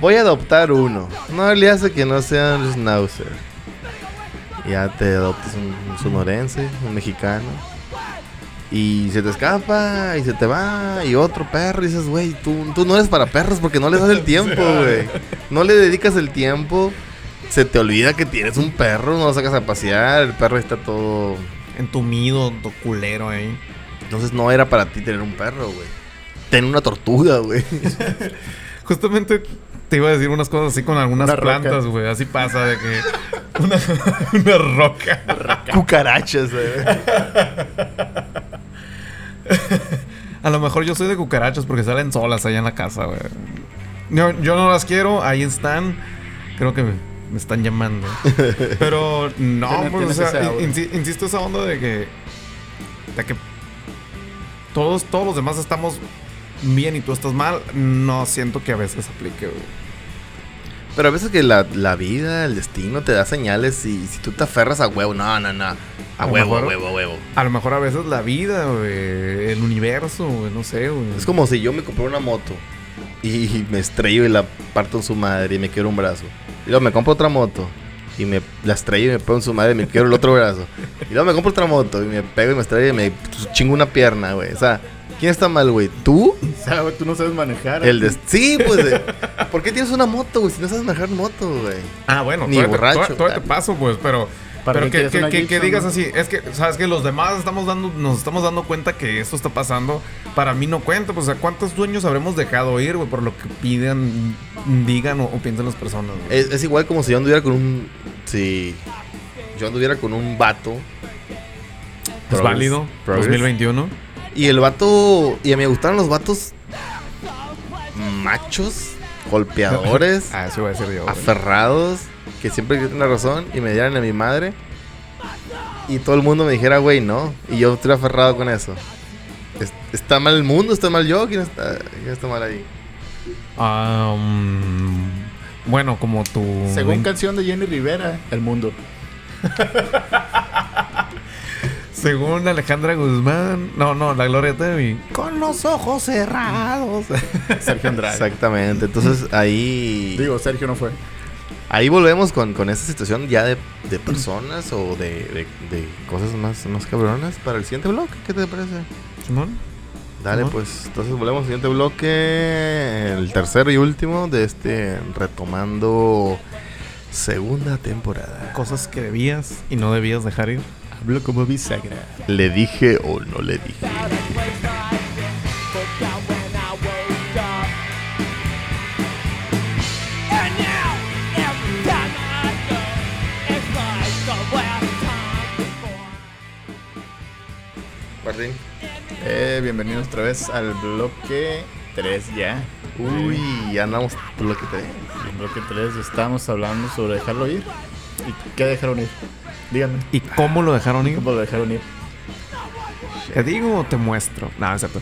Speaker 1: Voy a adoptar uno. No le hace que no sea un schnauzer. Ya te adoptas un, un sonorense, un mexicano. Y se te escapa y se te va. Y otro perro. Y dices, güey, tú, tú no eres para perros porque no les das el tiempo, güey. No le dedicas el tiempo. Se te olvida que tienes un perro. No lo sacas a pasear. El perro está todo.
Speaker 2: Entumido, to culero ahí.
Speaker 1: Entonces no era para ti tener un perro, güey. Ten una tortuga, güey.
Speaker 2: Justamente te iba a decir unas cosas así con algunas
Speaker 3: Una
Speaker 2: plantas, güey. Así pasa de que. Una, una roca.
Speaker 1: Cucarachas, güey.
Speaker 2: A lo mejor yo soy de cucarachas porque salen solas allá en la casa, güey. Yo, yo no las quiero, ahí están. Creo que me, están llamando. Pero no, pues, o sea, insisto esa onda de que. De que todos, todos los demás estamos bien y tú estás mal. No siento que a veces aplique, güey.
Speaker 1: Pero a veces que la, la vida, el destino te da señales y si tú te aferras a huevo, no, no, no. A
Speaker 2: A
Speaker 1: huevo, a
Speaker 2: mejor-
Speaker 1: huevo, a huevo.
Speaker 2: A lo mejor a veces la vida, güey, el universo, güey, no sé, güey.
Speaker 1: Es como si yo me compré una moto y me estrello y la parto en su madre y me quiero un brazo. Y luego me compro otra moto y me la estrello y me pego en su madre y me quiero el otro brazo. Y luego me compro otra moto y me pego y me estrello y me chingo una pierna, güey. O sea, ¿quién está mal, güey? ¿Tú?
Speaker 3: O sea, güey, tú no sabes manejar.
Speaker 1: El de... Sí, pues. de- ¿Por qué tienes una moto, güey? Si no sabes manejar moto, güey.
Speaker 2: Ah, bueno,
Speaker 1: Ni
Speaker 2: todavía te-
Speaker 1: borracho.
Speaker 2: todavía- todavía te paso, pues, pero.
Speaker 3: ¿Para
Speaker 2: pero que, digas así, es que, sabes que los demás estamos dando, nos estamos dando cuenta que esto está pasando. Para mí no cuenta, pues, o sea, ¿cuántos sueños habremos dejado ir, güey, por lo que pidan, digan o, o piensen las personas, güey?
Speaker 1: Es, es igual como si yo anduviera con un. Si yo anduviera con un vato.
Speaker 2: ¿Es
Speaker 1: Progress-
Speaker 2: válido?
Speaker 1: Progress.
Speaker 2: 2021.
Speaker 1: Y el vato. Y a mí me gustaron los vatos. Machos. Golpeadores.
Speaker 2: Ah, eso iba a decir yo. güey.
Speaker 1: aferrados. Que siempre tienen la razón. Y me dieran a mi madre. Y todo el mundo me dijera, güey, no. Y yo estoy aferrado con eso. Es- ¿Está mal el mundo? ¿Está mal yo? ¿Quién está, quién está mal ahí?
Speaker 2: Bueno, como tu.
Speaker 3: Según canción de Jenny Rivera, el mundo.
Speaker 2: Según Alejandra Guzmán. No, no, la Gloria Trevi. Con los ojos cerrados.
Speaker 3: Sergio Andrade.
Speaker 1: Exactamente. Entonces ahí.
Speaker 3: Digo, Sergio no fue.
Speaker 1: Ahí volvemos con, con esa situación ya de, de personas o de, de- de cosas más, más cabronas para el siguiente bloque. ¿Qué te parece?
Speaker 2: Simón.
Speaker 1: Dale, pues entonces volvemos al siguiente bloque, el tercero y último de este retomando segunda temporada.
Speaker 2: Cosas que debías y no debías dejar ir.
Speaker 3: Hablo como bisagra.
Speaker 1: ¿Le dije o no le dije? Martín.
Speaker 3: Eh, bienvenidos otra vez al bloque 3 ya.
Speaker 1: Uy, ya andamos por lo que te
Speaker 3: En bloque 3 estamos hablando sobre dejarlo ir. ¿Y qué dejaron ir? Díganme.
Speaker 2: ¿Y cómo lo dejaron ir?
Speaker 3: ¿Cómo lo dejaron ir?
Speaker 2: ¿Te digo o te muestro? No, exacto.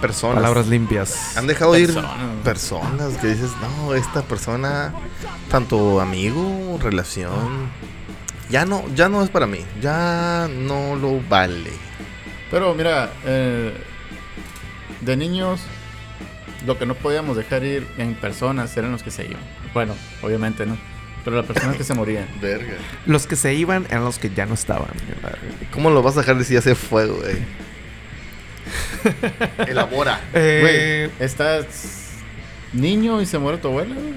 Speaker 1: Personas.
Speaker 2: Palabras limpias.
Speaker 1: Han dejado ir
Speaker 3: Personas.
Speaker 1: personas que dices, no, esta persona, tanto amigo, relación, ya no, ya no es para mí, ya no lo vale.
Speaker 3: Pero mira, eh, de niños, lo que no podíamos dejar ir en personas eran los que se iban. Bueno, obviamente no. Pero las personas que se morían.
Speaker 1: Verga.
Speaker 2: Los que se iban eran los que ya no estaban.
Speaker 1: ¿Cómo lo vas a dejar de si ya se fue, güey? Elabora.
Speaker 2: Eh,
Speaker 3: Güey, estás niño y se muere tu abuela, güey.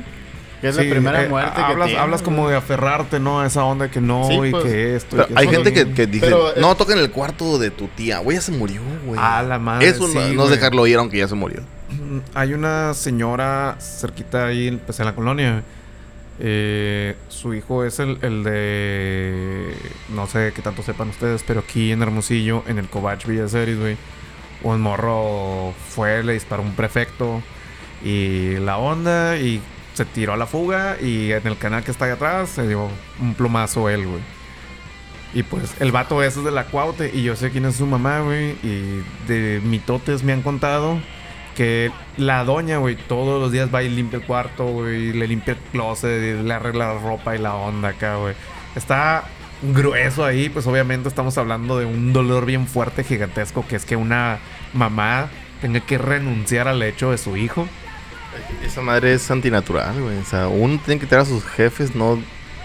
Speaker 3: Que es
Speaker 2: sí,
Speaker 3: la primera
Speaker 2: eh,
Speaker 3: muerte que
Speaker 2: hablas,
Speaker 3: tienes,
Speaker 2: hablas como de aferrarte, ¿no? A esa onda que no
Speaker 3: Sí,
Speaker 2: y
Speaker 3: pues.
Speaker 2: que esto. y que
Speaker 1: hay
Speaker 2: eso.
Speaker 1: gente que, que dice,
Speaker 3: Pero,
Speaker 1: no, toca en el cuarto de tu tía. Güey, ya se murió, güey.
Speaker 2: A la madre.
Speaker 1: Eso no,
Speaker 2: sí,
Speaker 1: no dejarlo ir aunque ya se murió.
Speaker 2: Hay una señora cerquita ahí, pues en la colonia. Eh, su hijo es el, el de. No sé qué tanto sepan ustedes, pero aquí en Hermosillo, en el Covach Villa Ceres, güey. Un morro fue, le disparó un prefecto. Y la onda, y se tiró a la fuga. Y en el canal que está ahí atrás, se dio un plumazo él, güey. Y pues el vato ese es de la Cuaute. Y yo sé quién es su mamá, güey. Y de mitotes me han contado que la doña, güey, todos los días va y limpia el cuarto, güey, le limpia el closet, le arregla la ropa y la onda acá, güey. Está grueso ahí, pues obviamente estamos hablando de un dolor bien fuerte, gigantesco, que es que una mamá tenga que renunciar al hecho de su hijo.
Speaker 1: Esa madre es antinatural, güey. O sea, uno tiene que tener a sus jefes, no,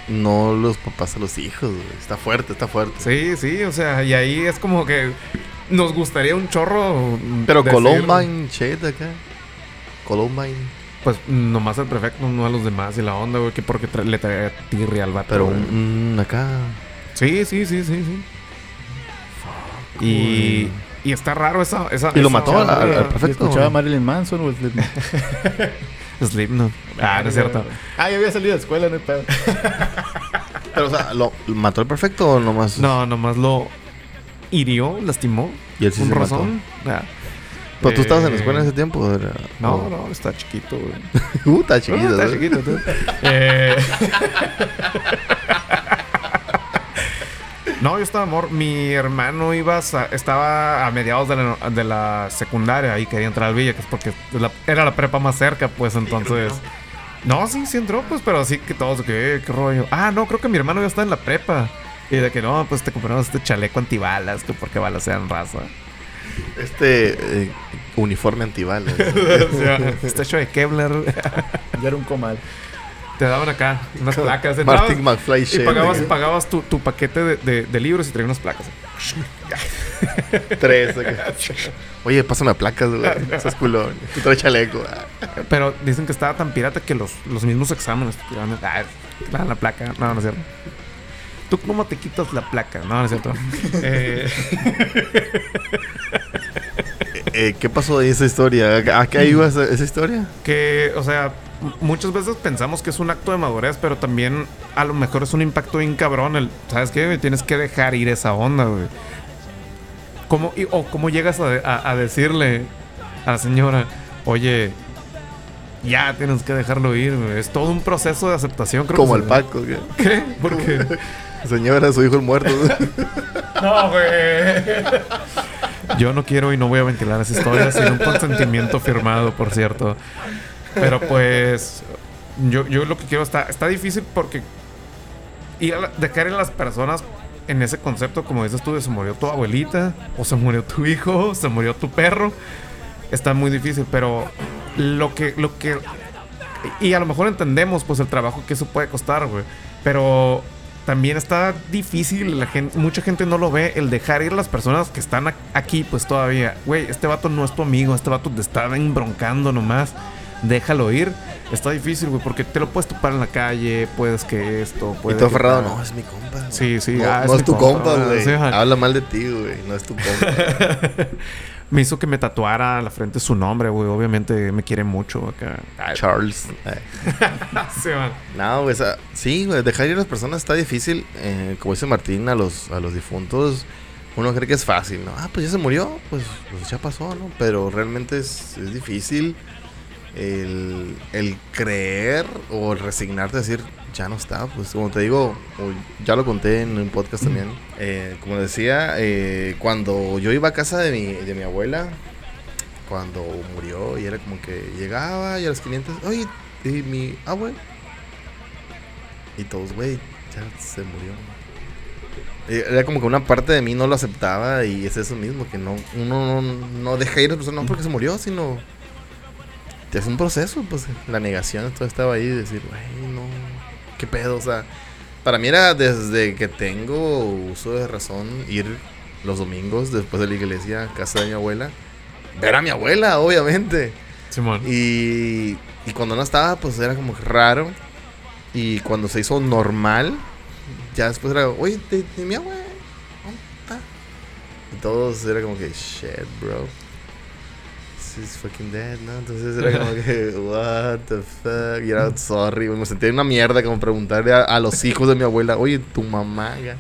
Speaker 1: no los papás a los hijos, güey. Está fuerte, está fuerte.
Speaker 2: Sí, sí, o sea, y ahí es como que nos gustaría un chorro.
Speaker 1: Pero
Speaker 2: decir,
Speaker 1: Columbine, shit, acá. Columbine.
Speaker 2: Pues nomás el prefecto, no a los demás y la onda, güey, que porque tra- le traía tirria al vato.
Speaker 1: Pero un, acá.
Speaker 2: Sí, sí, sí, sí, sí. Y, y está raro esa. esa
Speaker 1: Y lo
Speaker 2: esa
Speaker 1: mató al- al prefecto.
Speaker 3: ¿Escuchaba a Marilyn Manson o Slipknot?
Speaker 2: Slipknot. Ah, no es cierto.
Speaker 3: Ah, ya había salido de escuela, no.
Speaker 1: Pero, o sea, ¿lo mató el perfecto o nomás?
Speaker 2: No, nomás lo hirió, lastimó.
Speaker 1: Y él sí
Speaker 2: un
Speaker 1: se
Speaker 2: razón.
Speaker 1: ¿Pero tú estabas en la
Speaker 2: Eh,
Speaker 1: escuela en ese tiempo? era-
Speaker 2: No, no, está chiquito, güey.
Speaker 1: Uh, está
Speaker 2: No,
Speaker 1: chiquito.
Speaker 2: está
Speaker 1: ¿no?
Speaker 2: chiquito, tú. Eh, No, yo estaba amor. Mi hermano iba a estaba a mediados de la, de la secundaria y quería entrar al Villa, que es porque la- era la prepa más cerca, pues entonces. No, sí, sí entró, pues, pero así que todos, que, eh, qué rollo. Ah, no, creo que mi hermano ya está en la prepa. Y de que no, pues te compramos este chaleco antibalas, que porque balas sean raza.
Speaker 1: Este eh, uniforme antibalas.
Speaker 2: O sea, está hecho de Kevlar.
Speaker 3: Ya era un comal.
Speaker 2: Te daban acá unas placas.
Speaker 1: Martin
Speaker 2: entrabas
Speaker 1: McFly
Speaker 2: Y
Speaker 1: shit,
Speaker 2: pagabas, pagabas tu, tu paquete de, de- de libros y traía unas placas.
Speaker 1: Tres. Oye, pásame placas, güey. Estás culón. Tú traes chaleco.
Speaker 2: Pero dicen que estaba tan pirata que los, los mismos exámenes te tiraban. Ah, te dan la placa. No, no es cierto. ¿Tú cómo te quitas la placa? No, no es cierto. Eh,
Speaker 1: Eh, ¿Qué pasó de esa historia? ¿A, qué iba esa, esa historia?
Speaker 2: que, o sea, muchas veces pensamos que es un acto de madurez, pero también a lo mejor es un impacto bien cabrón. El, ¿Sabes qué? Tienes que dejar ir esa onda, güey. ¿Cómo, y- o cómo llegas a, a- a decirle a la señora, oye, ya tienes que dejarlo ir, güey? Es todo un proceso de aceptación, creo
Speaker 1: Como
Speaker 2: que
Speaker 1: el Paco. ¿qué?
Speaker 2: ¿Qué? Porque...
Speaker 1: Señora, su hijo el muerto.
Speaker 2: No, güey. Yo no quiero y no voy a ventilar esa historia sin un consentimiento firmado, por cierto. Pero pues, yo, yo lo que quiero está, está difícil porque ir a la- en las personas en ese concepto, como dices tú, de se murió tu abuelita, o se murió tu hijo, o se murió tu perro, está muy difícil. Pero lo que, lo que y a lo mejor entendemos pues el trabajo que eso puede costar, güey. Pero también está difícil, la gente, mucha gente no lo ve, el dejar ir a las personas que están aquí pues todavía. Güey, este vato no es tu amigo, este vato te está embroncando nomás. Déjalo ir. Está difícil, güey, porque te lo puedes topar en la calle, puedes que esto,
Speaker 1: y
Speaker 2: puede
Speaker 1: todo
Speaker 2: que
Speaker 1: aferrado. No, es mi compa.
Speaker 2: Sí, sí,
Speaker 1: No,
Speaker 2: ah,
Speaker 1: no
Speaker 2: es
Speaker 1: es, tu
Speaker 2: compa,
Speaker 1: güey. Habla mal de ti, güey. No es tu compa.
Speaker 2: Me hizo que me tatuara a la frente su nombre, güey. Obviamente me quiere mucho acá. Ay,
Speaker 1: Charles.
Speaker 2: Sí, man.
Speaker 1: No, güey, sí, güey, dejar ir a las personas está difícil. Eh, como dice Martín, a los, a los difuntos, uno cree que es fácil, ¿no? Ah, pues ya se murió, pues, pues ya pasó, ¿no? Pero realmente es, es difícil el, el creer o el resignarte a decir, ya no está. Pues como te digo, ya lo conté en un podcast también. eh, como decía, eh, cuando yo iba a casa de mi, de mi abuela, cuando murió, y era como que llegaba y a los 500, oye, y mi abuelo. Y todos, güey, ya se murió. Eh, Era como que una parte de mí no lo aceptaba y es eso mismo, que no, uno no, no deja ir a la persona no porque se murió, sino es un proceso, pues la negación, todo estaba ahí, decir, güey, no, qué pedo, o sea, para mí era desde que tengo uso de razón ir los domingos después de la iglesia a casa de mi abuela, ver a mi abuela, obviamente.
Speaker 2: Simón.
Speaker 1: Y, y cuando no estaba, pues era como raro. Y cuando se hizo normal, ya después era, oye, ¿de, de mi abuela? ¿Dónde está? Y todos era como que, shit, bro. She's fucking dead, ¿no? Entonces era como que, what the fuck. Y era, sorry, me sentía una mierda como preguntarle a, a los hijos de mi abuela, oye, tu mamá, ya,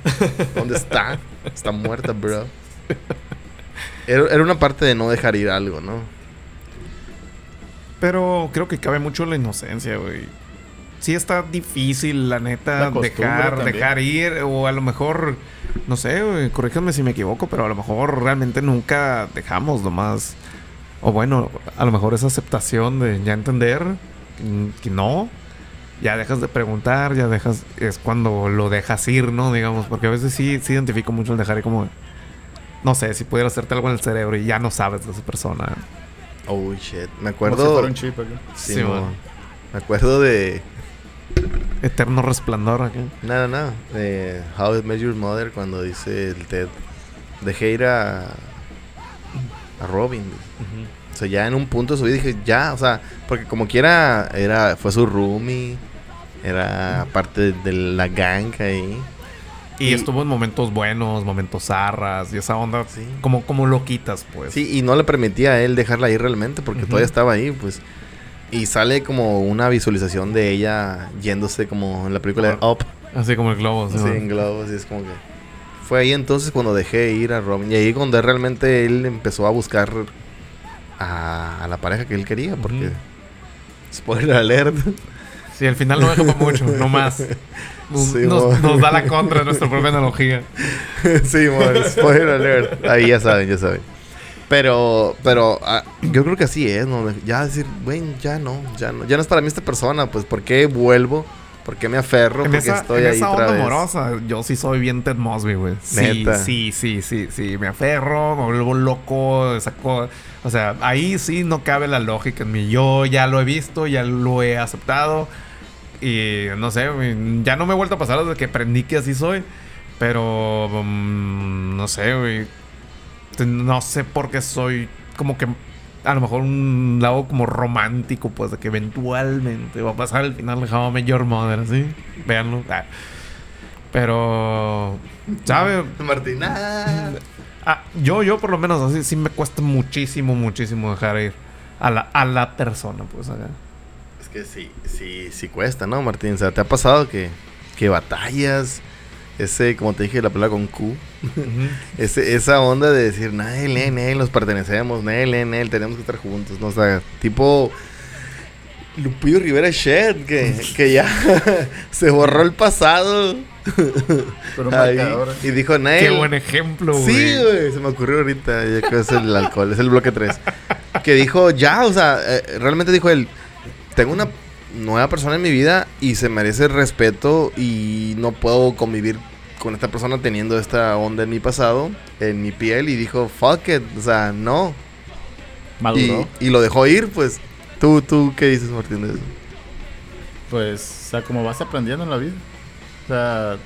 Speaker 1: ¿dónde está? Está muerta, bro. Era, era una parte de no dejar ir algo, ¿no?
Speaker 2: Pero creo que cabe mucho la inocencia, güey. Sí está difícil, la neta,
Speaker 3: La
Speaker 2: dejar,
Speaker 3: también.
Speaker 2: dejar ir. O a lo mejor, no sé, güey, corríjanme si me equivoco, pero a lo mejor realmente nunca dejamos nomás. O bueno, a lo mejor esa aceptación de ya entender que no. Ya dejas de preguntar, ya dejas... Es cuando lo dejas ir, ¿no? Digamos, porque a veces sí, sí identifico mucho el dejar ir como... No sé, si pudiera hacerte algo en el cerebro y ya no sabes de esa persona.
Speaker 1: Oh, shit. Me
Speaker 3: Como si
Speaker 1: acuerdo.
Speaker 3: fuera un chip acá.
Speaker 1: Sí,
Speaker 2: Sí, man.
Speaker 1: Me acuerdo de.
Speaker 2: Eterno resplandor acá.
Speaker 1: No, no, no. De How I Met Your Mother cuando dice el Ted. Dejé ir a. A Robin. O sea, ya en un punto de su vida dije, ya, o sea, porque como quiera, era, fue su roomie. Era parte de la gang ahí.
Speaker 2: Y,
Speaker 1: Y-
Speaker 2: estuvo en momentos buenos, momentos zarras y esa onda.
Speaker 1: Sí.
Speaker 2: Como, como lo quitas, pues.
Speaker 1: Sí, y no le permitía a él dejarla ir realmente porque todavía estaba ahí, pues. Y sale como una visualización de ella yéndose como en la película de Up,
Speaker 2: Así como el globo. ¿sí, man?
Speaker 1: en globos, y es como que... Fue ahí entonces cuando dejé ir a Robin. Y ahí cuando realmente él empezó a buscar a, a la pareja que él quería, porque... Spoiler alert.
Speaker 2: Sí, al final no deja para mucho, no más. Nos,
Speaker 1: Sí,
Speaker 2: nos-
Speaker 1: mo.
Speaker 2: nos da la contra de nuestra propia analogía.
Speaker 1: sí, spoiler alert. Ahí ya saben, ya saben. Pero, pero ah, yo creo que así es, ¿no? Ya decir, güey, ya no, ya no. Ya no es para mí esta persona, pues, ¿por qué vuelvo? ¿Por qué me aferro?
Speaker 2: En
Speaker 1: Porque
Speaker 2: esa,
Speaker 1: estoy
Speaker 2: en
Speaker 1: ahí
Speaker 2: esa
Speaker 1: otra
Speaker 2: onda
Speaker 1: vez.
Speaker 2: amorosa, yo sí soy bien Ted Mosby, güey. Sí, sí, sí, sí, sí. Me aferro, me vuelvo loco, saco... O sea, ahí sí no cabe la lógica en mí. Yo ya lo he visto, ya lo he aceptado. Y no sé, ya no me he vuelto a pasar desde que aprendí que así soy. Pero, mm, no sé, güey. No sé por qué soy como que a lo mejor un lado como romántico, pues de que eventualmente va a pasar el final de How I Met Your Mother, ¿sí? Véanlo. Ah. Pero, ¿sabe?
Speaker 1: Martín, ah.
Speaker 2: Ah, yo, yo por lo menos así sí me cuesta muchísimo, muchísimo dejar ir a la, a la persona, pues acá.
Speaker 1: Es que sí, sí, sí cuesta, ¿no, Martín? O sea, ¿te ha pasado que, que batallas? Ese, como te dije, la pelea con Q. Ese, esa onda de decir, Nel, Nel, Nel, nos pertenecemos, Nel, Nel, Nel, tenemos que estar juntos, ¿no? O sea, tipo Lupillo Rivera Shed, que, que ya se borró el pasado.
Speaker 3: Con un
Speaker 1: Ahí, y dijo, Nel.
Speaker 2: Qué buen ejemplo, güey.
Speaker 1: Sí, güey, se me ocurrió ahorita, ya que es el alcohol, es el bloque 3. Que dijo, ya, o sea, eh, realmente dijo él, tengo una nueva persona en mi vida y se merece respeto y no puedo convivir con esta persona teniendo esta onda en mi pasado, en mi piel, y dijo, fuck it, o sea, no. Y,
Speaker 3: Maduró.
Speaker 1: y lo dejó ir, pues. ¿Tú, tú qué dices, Martín, de eso?
Speaker 3: Pues, o sea, como vas aprendiendo en la vida. O sea,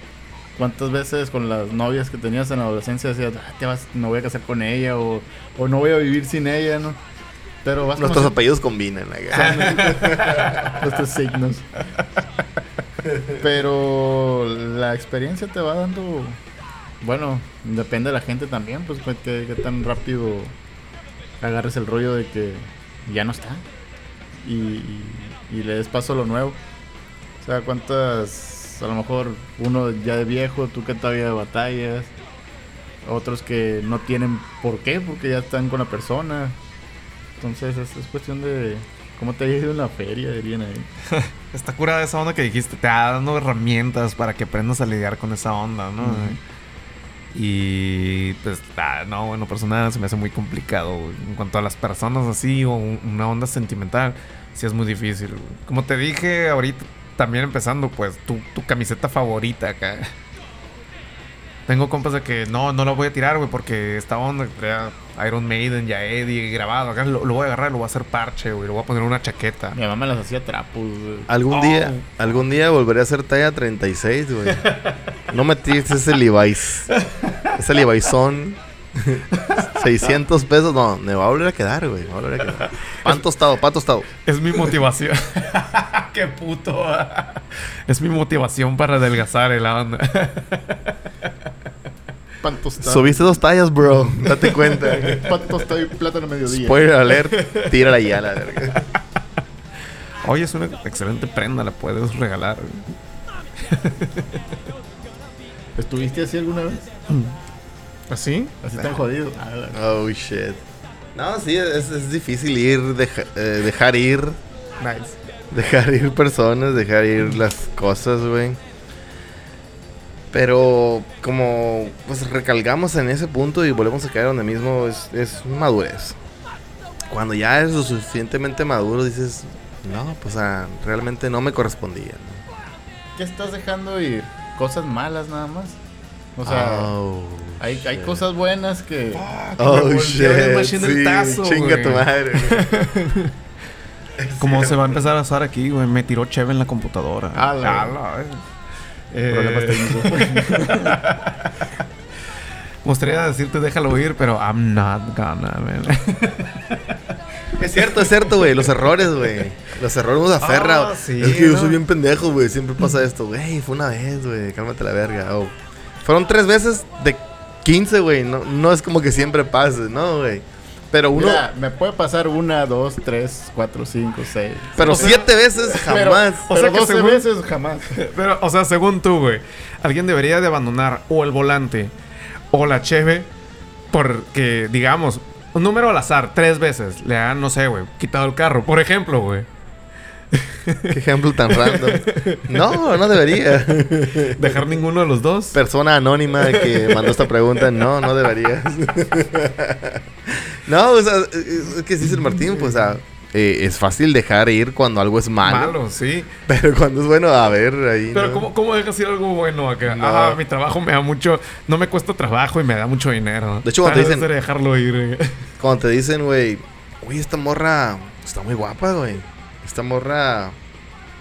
Speaker 3: ¿cuántas veces con las novias que tenías en la adolescencia decías, "Ah, te vas, me voy a casar con ella o, o no voy a vivir sin ella, ¿no? Pero vas
Speaker 1: Nuestros apellidos combinan. acá.
Speaker 3: estos signos. Pero la experiencia te va dando, bueno, depende de la gente también, pues que, que tan rápido agarres el rollo de que ya no está y, le des paso a lo nuevo. O sea, cuántas, a lo mejor uno ya de viejo, tú que todavía batallas, otros que no tienen por qué, porque ya están con la persona. Entonces es, es cuestión de cómo te ha ido en la feria, dirían ahí.
Speaker 2: Está curada esa onda que dijiste. Te da dando herramientas para que aprendas a lidiar con esa onda, ¿no? Y pues, ah, no, bueno, personal se me hace muy complicado. güey. En cuanto a las personas así o un- una onda sentimental, sí es muy difícil. güey. Como te dije ahorita, también empezando, pues tu, tu camiseta favorita acá. Tengo compas de que no, no la voy a tirar, güey, porque esta onda que traía Iron Maiden, ya Eddie grabado, acá lo, lo voy a agarrar, lo voy a hacer parche, güey, lo voy a poner una chaqueta.
Speaker 3: Mi mamá me las hacía trapos, güey.
Speaker 1: Algún
Speaker 2: Oh.
Speaker 1: día, algún día volveré a hacer talla 36, güey. No me tires ese Levi's. Ese Levi'són. 600 pesos. No, me va a volver a quedar, güey. Me va a volver a quedar. Pan tostado, pan tostado.
Speaker 2: Es mi motivación. Qué puto. es mi motivación para adelgazar el onda.
Speaker 3: Pan tostado.
Speaker 1: Subiste dos tallas, bro. Date cuenta.
Speaker 3: Pan tostado y plátano mediodía.
Speaker 1: Spoiler alert. Tírala ya, la verga.
Speaker 2: Oye, es una excelente prenda, la puedes regalar.
Speaker 3: ¿Estuviste así alguna vez?
Speaker 2: ¿Así?
Speaker 3: Así tan jodido. Ah,
Speaker 1: Oh, shit. No, sí, es, es difícil ir, deja- eh, dejar ir.
Speaker 2: Nice.
Speaker 1: Dejar ir personas, dejar ir las cosas, güey. Pero como pues recalcamos en ese punto y volvemos a caer donde mismo es, es madurez. Cuando ya eres lo suficientemente maduro dices, no, pues ah, realmente no me correspondía. ¿no?
Speaker 3: ¿Qué estás dejando ir? Cosas malas nada más. O sea,
Speaker 1: Oh.
Speaker 3: Hay, hay cosas buenas que.
Speaker 1: Oh, shit.
Speaker 2: el tazo,
Speaker 1: chinga
Speaker 2: güey.
Speaker 1: tu madre.
Speaker 2: Como se va a empezar a usar aquí, güey. Me tiró Cheve en la computadora. Ala.
Speaker 3: Problemas
Speaker 2: Eh,
Speaker 3: técnicos.
Speaker 2: me gustaría decirte déjalo ir, pero I'm not gonna, man.
Speaker 1: Es cierto, es cierto, güey. Los errores, güey. Los errores uno se aferra.
Speaker 2: Ah, sí,
Speaker 1: es que yo
Speaker 2: ¿no?
Speaker 1: soy bien pendejo, güey. Siempre pasa esto, güey. Fue una vez, güey. Cálmate la verga. Oh. Fueron tres veces de 15, güey. No, no es como que siempre pase, ¿no, güey? Pero uno.
Speaker 3: Mira, me puede pasar una, dos, tres, cuatro, cinco, seis.
Speaker 1: pero
Speaker 2: o sea,
Speaker 1: siete veces
Speaker 3: Pero-
Speaker 1: jamás.
Speaker 2: O sea que
Speaker 3: 12
Speaker 2: según-
Speaker 3: veces jamás.
Speaker 2: Pero, o sea, según tú, güey, alguien debería de abandonar o el volante o la cheve porque, digamos, un número al azar, tres veces, le han, no sé, güey, quitado el carro. Por ejemplo, güey.
Speaker 1: Qué ejemplo tan random. No, no debería.
Speaker 2: Dejar ninguno de los dos.
Speaker 1: Persona anónima que mandó esta pregunta, no, no deberías. no, o sea, es que dice el Martín, pues, o sea, eh, es fácil dejar ir cuando algo es malo.
Speaker 2: Malo, sí.
Speaker 1: Pero cuando es bueno, a ver, ahí.
Speaker 2: Pero
Speaker 1: ¿no?
Speaker 2: ¿cómo, ¿cómo dejas ir algo bueno acá?
Speaker 1: No.
Speaker 2: Ah, mi trabajo me da mucho... No me cuesta trabajo y me da mucho dinero.
Speaker 1: De hecho, cuando te dicen-
Speaker 2: dejarlo ir.
Speaker 1: Cuando te dicen, güey, uy, esta morra está muy guapa, güey. Esta morra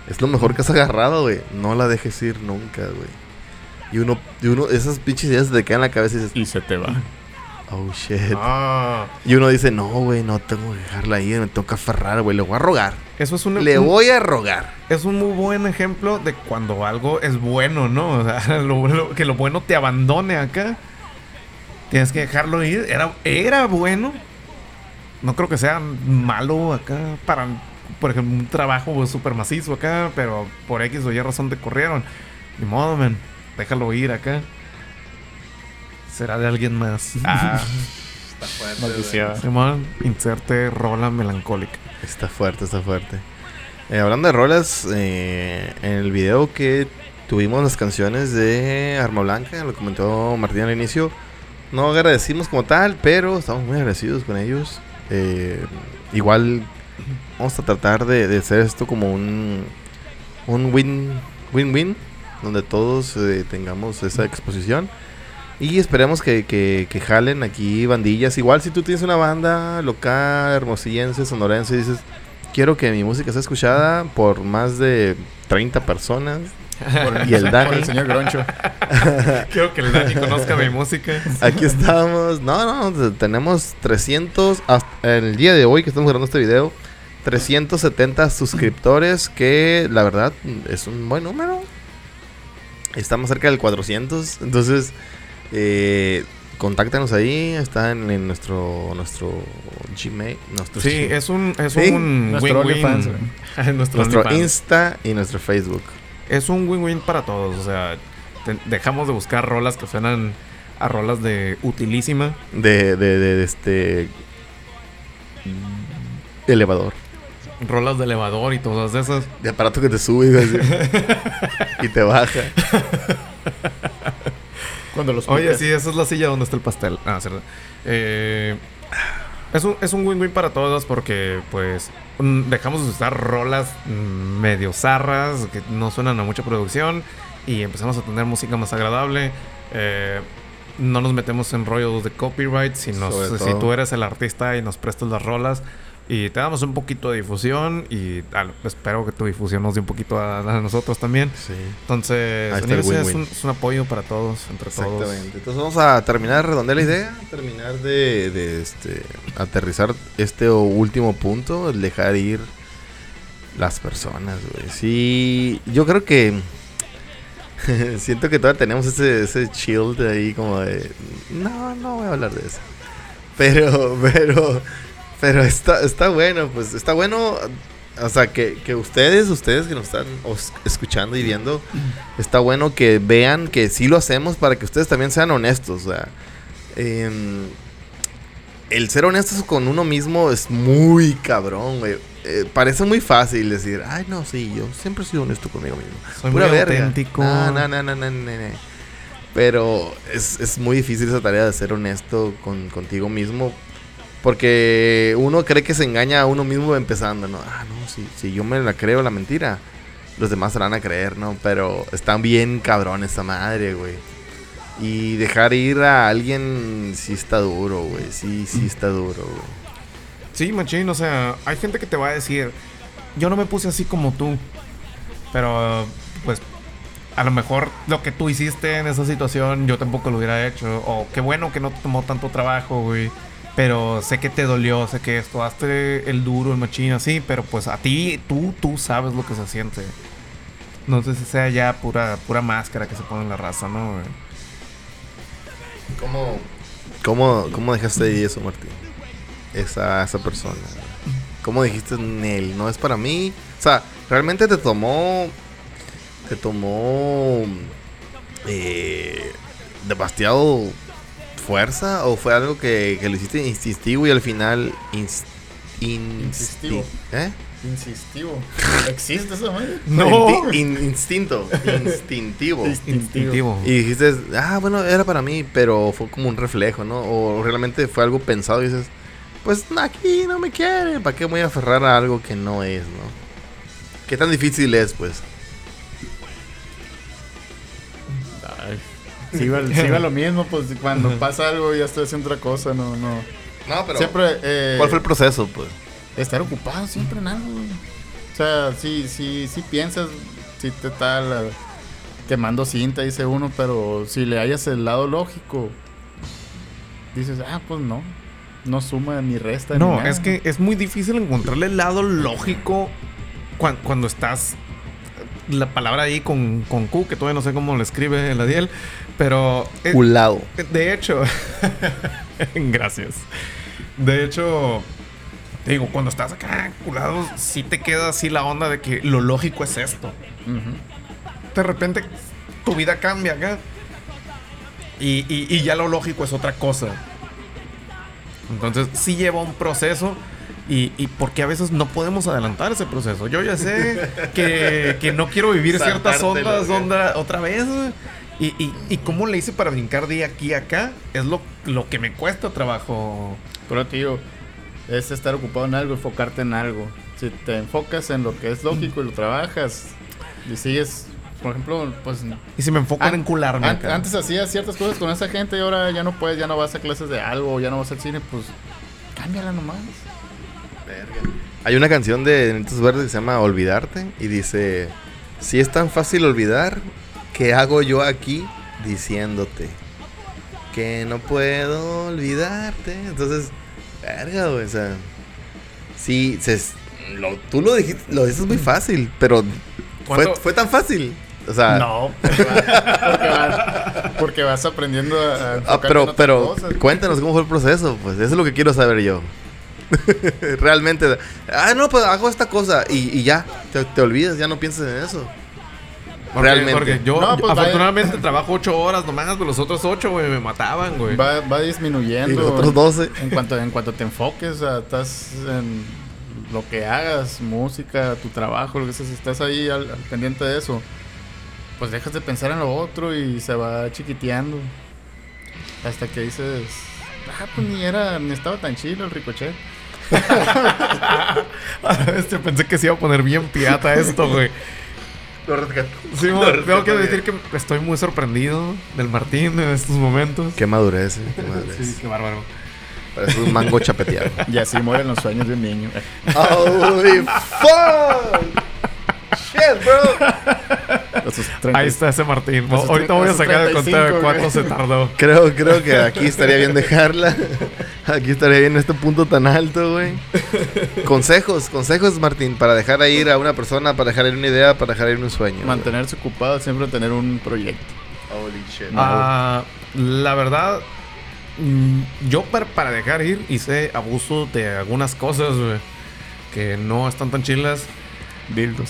Speaker 1: es lo mejor que has agarrado, güey. No la dejes ir nunca, güey. Y uno, y uno, esas pinches ideas se te quedan en la cabeza y dices,
Speaker 3: Y se te va.
Speaker 1: oh shit.
Speaker 2: Ah,
Speaker 1: Y uno dice, no, güey, no tengo que dejarla ir, me tengo que aferrar, güey. Le voy a rogar.
Speaker 2: eso es un...
Speaker 1: Le
Speaker 2: un-
Speaker 1: voy a rogar.
Speaker 2: Es un muy buen ejemplo de cuando algo es bueno, ¿no? O sea, lo- lo- que lo bueno te abandone acá. Tienes que dejarlo ir. Era, era bueno. No creo que sea malo acá para, por ejemplo, un trabajo súper macizo acá, pero por X o Y razón te corrieron. Ni modo, man. Déjalo ir acá. Será de alguien más. Ah,
Speaker 3: Maldición.
Speaker 2: Simón, inserte rola melancólica.
Speaker 1: Está fuerte, está fuerte. Eh, hablando de rolas, eh, en el video que tuvimos las canciones de Arma Blanca, lo comentó Martín al inicio, no agradecimos como tal, pero estamos muy agradecidos con ellos. Eh, igual vamos a tratar de, de hacer esto como un un win win-win, donde todos eh, tengamos esa exposición. Y esperemos que, que, que jalen aquí bandillas. Igual si tú tienes una banda local, hermosillense, sonorense, y dices, quiero que mi música sea escuchada por más de 30 personas.
Speaker 3: Por
Speaker 1: Y el Dani.
Speaker 3: Por el señor Groncho.
Speaker 2: Quiero que el Dani conozca mi música.
Speaker 1: Aquí estamos. No, no, tenemos 300, hasta el día de hoy que estamos grabando este video, 370 suscriptores, que la verdad es un buen número. Estamos cerca del 400, entonces eh, contáctanos ahí, está en, en nuestro nuestro Gmail, nuestro,
Speaker 2: Sí,
Speaker 1: Gmail,
Speaker 2: es un, es
Speaker 1: Sí,
Speaker 2: un
Speaker 3: nuestro
Speaker 2: win-win.
Speaker 3: OnlyFans,
Speaker 2: nuestro
Speaker 1: nuestro. Insta y nuestro Facebook.
Speaker 2: Es un win-win para todos. O sea, te- dejamos de buscar rolas que suenan a rolas de utilísima.
Speaker 1: De, de, de, de este elevador.
Speaker 2: Rolas de elevador y todas esas.
Speaker 1: De aparato que te sube y, te baja.
Speaker 3: Cuando los
Speaker 2: Oye, sí, esa es la silla donde está el pastel. Ah, cierto. Eh, es un es un win-win para todos porque, pues, mm, dejamos de usar rolas medio zarras que no suenan a mucha producción y empezamos a tener música más agradable. Eh, no nos metemos en rollos de copyright. Si, nos-
Speaker 1: Sobre
Speaker 2: si tú eres el artista y nos prestas las rolas y te damos un poquito de difusión y espero que tu difusión nos dé un poquito a, a nosotros también.
Speaker 1: Sí.
Speaker 2: Entonces, es, un, es un apoyo para todos, entre todos.
Speaker 1: Exactamente. Entonces vamos a terminar, redondear la idea, terminar de, de, este, aterrizar este último punto, el dejar ir las personas, güey. Sí, yo creo que siento que todavía tenemos ese, ese chill de ahí como de, no, no voy a hablar de eso. Pero, pero, pero está, está bueno, pues está bueno, o sea, que, que ustedes, ustedes que nos están escuchando y viendo, está bueno que vean que sí lo hacemos para que ustedes también sean honestos. O sea, em, el ser honestos con uno mismo es muy cabrón, güey. Eh, parece muy fácil decir, ay, no, sí, yo siempre he sido honesto conmigo mismo.
Speaker 2: Soy
Speaker 1: Pura
Speaker 2: muy
Speaker 1: verga.
Speaker 2: auténtico.
Speaker 1: No, no, no, no, no, no. Pero es, es muy difícil esa tarea de ser honesto con, contigo mismo. Porque uno cree que se engaña a uno mismo empezando, ¿no? Ah, no, si, si yo me la creo la mentira, los demás se la van a creer, ¿no? Pero está bien cabrón esa madre, güey. Y dejar ir a alguien sí está duro, güey. Sí, sí está duro, güey.
Speaker 2: Sí, machín, o sea, hay gente que te va a decir, yo no me puse así como tú, pero pues a lo mejor lo que tú hiciste en esa situación yo tampoco lo hubiera hecho, o qué bueno que no te tomó tanto trabajo, güey. Pero sé que te dolió, sé que esto, hazte el duro, el machín, así, pero pues a ti, tú, tú sabes lo que se siente. No sé si sea ya pura, pura máscara que se pone en la raza, ¿no? güey?
Speaker 1: ¿Cómo, cómo, cómo dejaste ahí eso, Martín? Esa, esa persona. ¿Cómo dijiste en él? No es para mí. O sea, realmente te tomó. Te tomó. Eh, demasiado fuerza o fue algo que, que lo hiciste instintivo y al final. ins- insti-
Speaker 3: Insistivo.
Speaker 1: ¿Eh?
Speaker 3: Insistivo. ¿Existe esa madre?
Speaker 2: No.
Speaker 1: In- instinto. Instintivo.
Speaker 2: Instintivo.
Speaker 1: Y dijiste, ah, bueno, era para mí, pero fue como un reflejo, ¿no? O realmente fue algo pensado y dices, pues aquí no me quieren, ¿para qué me voy a aferrar a algo que no es, no? ¿Qué tan difícil es, pues?
Speaker 3: Sí iba lo mismo, pues cuando pasa algo ya estoy haciendo otra cosa, no, no.
Speaker 1: No, pero...
Speaker 3: Siempre, eh,
Speaker 1: ¿Cuál fue el proceso, pues?
Speaker 3: estar ocupado siempre en algo. O sea, sí, sí, sí piensas, sí te está la- quemando cinta, dice uno, pero si le hayas el lado lógico, dices, ah, pues no, no suma ni resta. ni
Speaker 2: No,
Speaker 3: nada.
Speaker 2: es que es muy difícil encontrarle el lado lógico cuan- cuando estás. La palabra ahí con, con Q, que todavía no sé cómo lo escribe el Adiel, pero. eh,
Speaker 1: Culado.
Speaker 2: de hecho. gracias. De hecho. te Digo, cuando estás acá culado, sí te queda así la onda de que lo lógico es esto. De repente tu vida cambia acá. Y, y- y ya lo lógico es otra cosa. Entonces sí lleva un proceso. Y, y porque a veces no podemos adelantar ese proceso. Yo ya sé que, que no quiero vivir ciertas ondas onda, otra vez. Y, y, y cómo le hice para brincar de aquí a acá es lo, lo que me cuesta trabajo.
Speaker 3: Pero tío, es estar ocupado en algo, enfocarte en algo. Si te enfocas en lo que es lógico y lo trabajas y sigues, por ejemplo, pues
Speaker 2: Y si me enfoco en encularme
Speaker 3: an- antes hacías ciertas cosas con esa gente y ahora ya no puedes, ya no vas a clases de algo, ya no vas al cine, pues cámbiala nomás.
Speaker 1: Hay una canción de Nenitos Verdes que se llama Olvidarte y dice, si es tan fácil olvidar, ¿qué hago yo aquí diciéndote? Que no puedo olvidarte. Entonces, verga, güey, o sea, sí, se, lo- tú lo dijiste, lo dices muy fácil, pero fue,
Speaker 2: ¿Cuánto-
Speaker 1: fue tan fácil. O sea,
Speaker 3: No, porque, va- porque vas, porque vas aprendiendo a, a
Speaker 1: ah, pero, pero
Speaker 3: cosas.
Speaker 1: cuéntanos cómo fue el proceso, pues eso es lo que quiero saber yo. Realmente, ah, no, pues hago esta cosa y, y ya, te, te olvidas, ya no piensas en eso.
Speaker 2: Porque-
Speaker 1: realmente.
Speaker 2: Porque yo,
Speaker 3: No, pues,
Speaker 2: afortunadamente, trabajo ocho horas nomás, pero los otros ocho, güey, me mataban, güey.
Speaker 3: Va, va
Speaker 1: Y
Speaker 3: disminuyendo.
Speaker 1: los otros 12.
Speaker 3: En cuanto, en cuanto te enfoques, o sea, estás en lo que hagas, música, tu trabajo, lo que sea, si estás ahí al, al pendiente de eso, pues dejas de pensar en lo otro y se va chiquiteando. Hasta que dices, ah, pues ni era, ni estaba tan chido el ricochet.
Speaker 2: este, pensé que se iba a poner bien piata esto, güey. Sí,
Speaker 1: Lo
Speaker 2: tengo que decir que estoy muy sorprendido del Martín en estos momentos.
Speaker 1: Qué madurez, eh, qué madurez.
Speaker 2: Sí, qué bárbaro.
Speaker 1: Parece un mango chapeteado.
Speaker 3: Y así mueren los sueños de un niño.
Speaker 1: Holy fuck! Shit, bro.
Speaker 3: A sus 30
Speaker 2: Ahí está ese Martín.
Speaker 3: Esos
Speaker 2: Ahorita voy a sacar de cuenta de
Speaker 3: 35,
Speaker 2: cuánto
Speaker 3: güey.
Speaker 2: se tardó.
Speaker 1: Creo, creo que aquí estaría bien dejarla. Aquí estaría bien este punto tan alto, güey. Consejos, consejos, Martín, para dejar ir a una persona, para dejar ir una idea, para dejar ir un sueño. güey.
Speaker 3: Mantenerse ocupado, siempre tener un proyecto.
Speaker 1: Holy shit.
Speaker 2: Ah, la verdad, mm, yo para, para dejar ir hice abuso de algunas cosas, güey, que no están tan chilas.
Speaker 3: Dildos.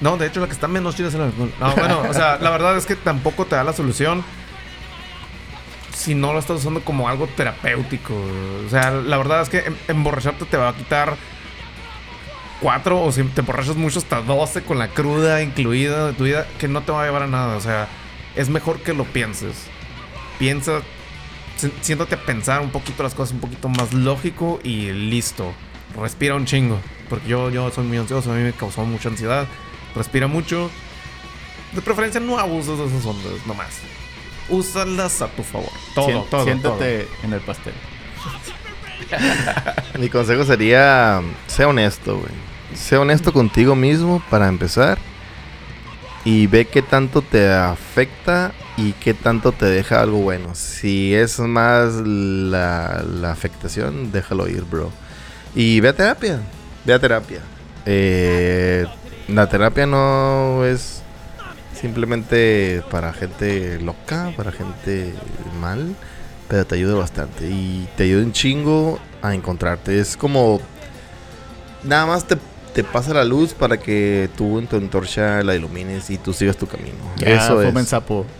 Speaker 2: No, de hecho, la que está menos chida es el alcohol. No, bueno, o sea, la verdad es que tampoco te da la solución si no lo estás usando como algo terapéutico. O sea, la verdad es que em- emborracharte te va a quitar cuatro o si te emborrachas mucho hasta 12 con la cruda incluida de tu vida, que no te va a llevar a nada. O sea, es mejor que lo pienses. Piensa, si- siéntate a pensar un poquito las cosas un poquito más lógico y listo. Respira un chingo. Porque yo, yo soy muy ansioso, a mí me causó mucha ansiedad. Respira mucho. De preferencia no abuses de esas ondas, nomás. úsalas a tu favor. Todo,
Speaker 3: Sien-
Speaker 2: todo,
Speaker 3: Siéntate en el pastel.
Speaker 1: Mi consejo sería, sé honesto, güey. Sé honesto contigo mismo para empezar. Y ve qué tanto te afecta y qué tanto te deja algo bueno. Si es más la, la afectación, déjalo ir, bro. Y ve a terapia. Ve a terapia. Eh, la terapia no es simplemente para gente loca, para gente mal, pero te ayuda bastante y te ayuda un chingo a encontrarte. Es como nada más te, te pasa la luz para que tú en tu antorcha la ilumines y tú sigas tu camino.
Speaker 3: Ya,
Speaker 1: Eso es.
Speaker 3: sapo.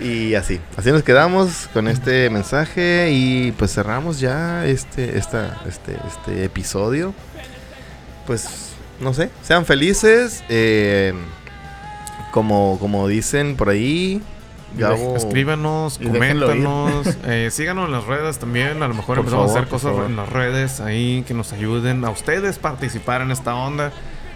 Speaker 1: Y así, así nos quedamos con este mensaje y pues cerramos ya este, esta, este, este episodio. Pues, no sé, sean felices. eh, como, como dicen por ahí, Gabo,
Speaker 2: Escríbanos, coméntanos, eh, síganos en las redes también. A lo mejor
Speaker 1: Por
Speaker 2: empezamos
Speaker 1: favor,
Speaker 2: a hacer cosas
Speaker 1: favor.
Speaker 2: en las redes ahí que nos ayuden a ustedes participar en esta onda.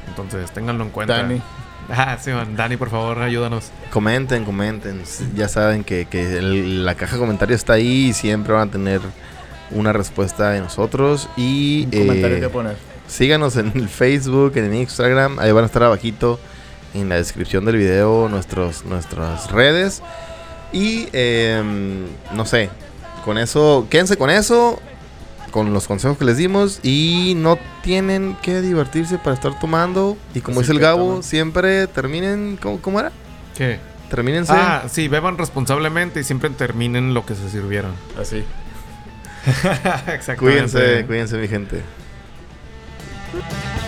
Speaker 2: Entonces, ténganlo en cuenta.
Speaker 3: Dani.
Speaker 2: Ah, sí, man. Dani, por favor, ayúdanos.
Speaker 1: comenten, comenten. Ya saben que, que el- la caja de comentarios está ahí y siempre van a tener una respuesta de nosotros. Y
Speaker 3: Un comentario
Speaker 1: eh,
Speaker 3: que poner.
Speaker 1: Síganos en el Facebook, en el Instagram. Ahí van a estar abajito en la descripción del video nuestros, nuestras redes. Y em, no sé, con eso, quédense con eso, con los consejos que les dimos. Y no tienen que divertirse para estar tomando. Y como
Speaker 3: Así
Speaker 1: dice el Gabo, siempre terminen, ¿cómo, cómo era?
Speaker 2: ¿Qué?
Speaker 1: Termínense.
Speaker 2: Ah, sí, beban responsablemente y siempre terminen lo que se sirvieron.
Speaker 3: Así.
Speaker 2: Exactamente.
Speaker 1: cuídense, cuídense mi gente.
Speaker 4: Thank you.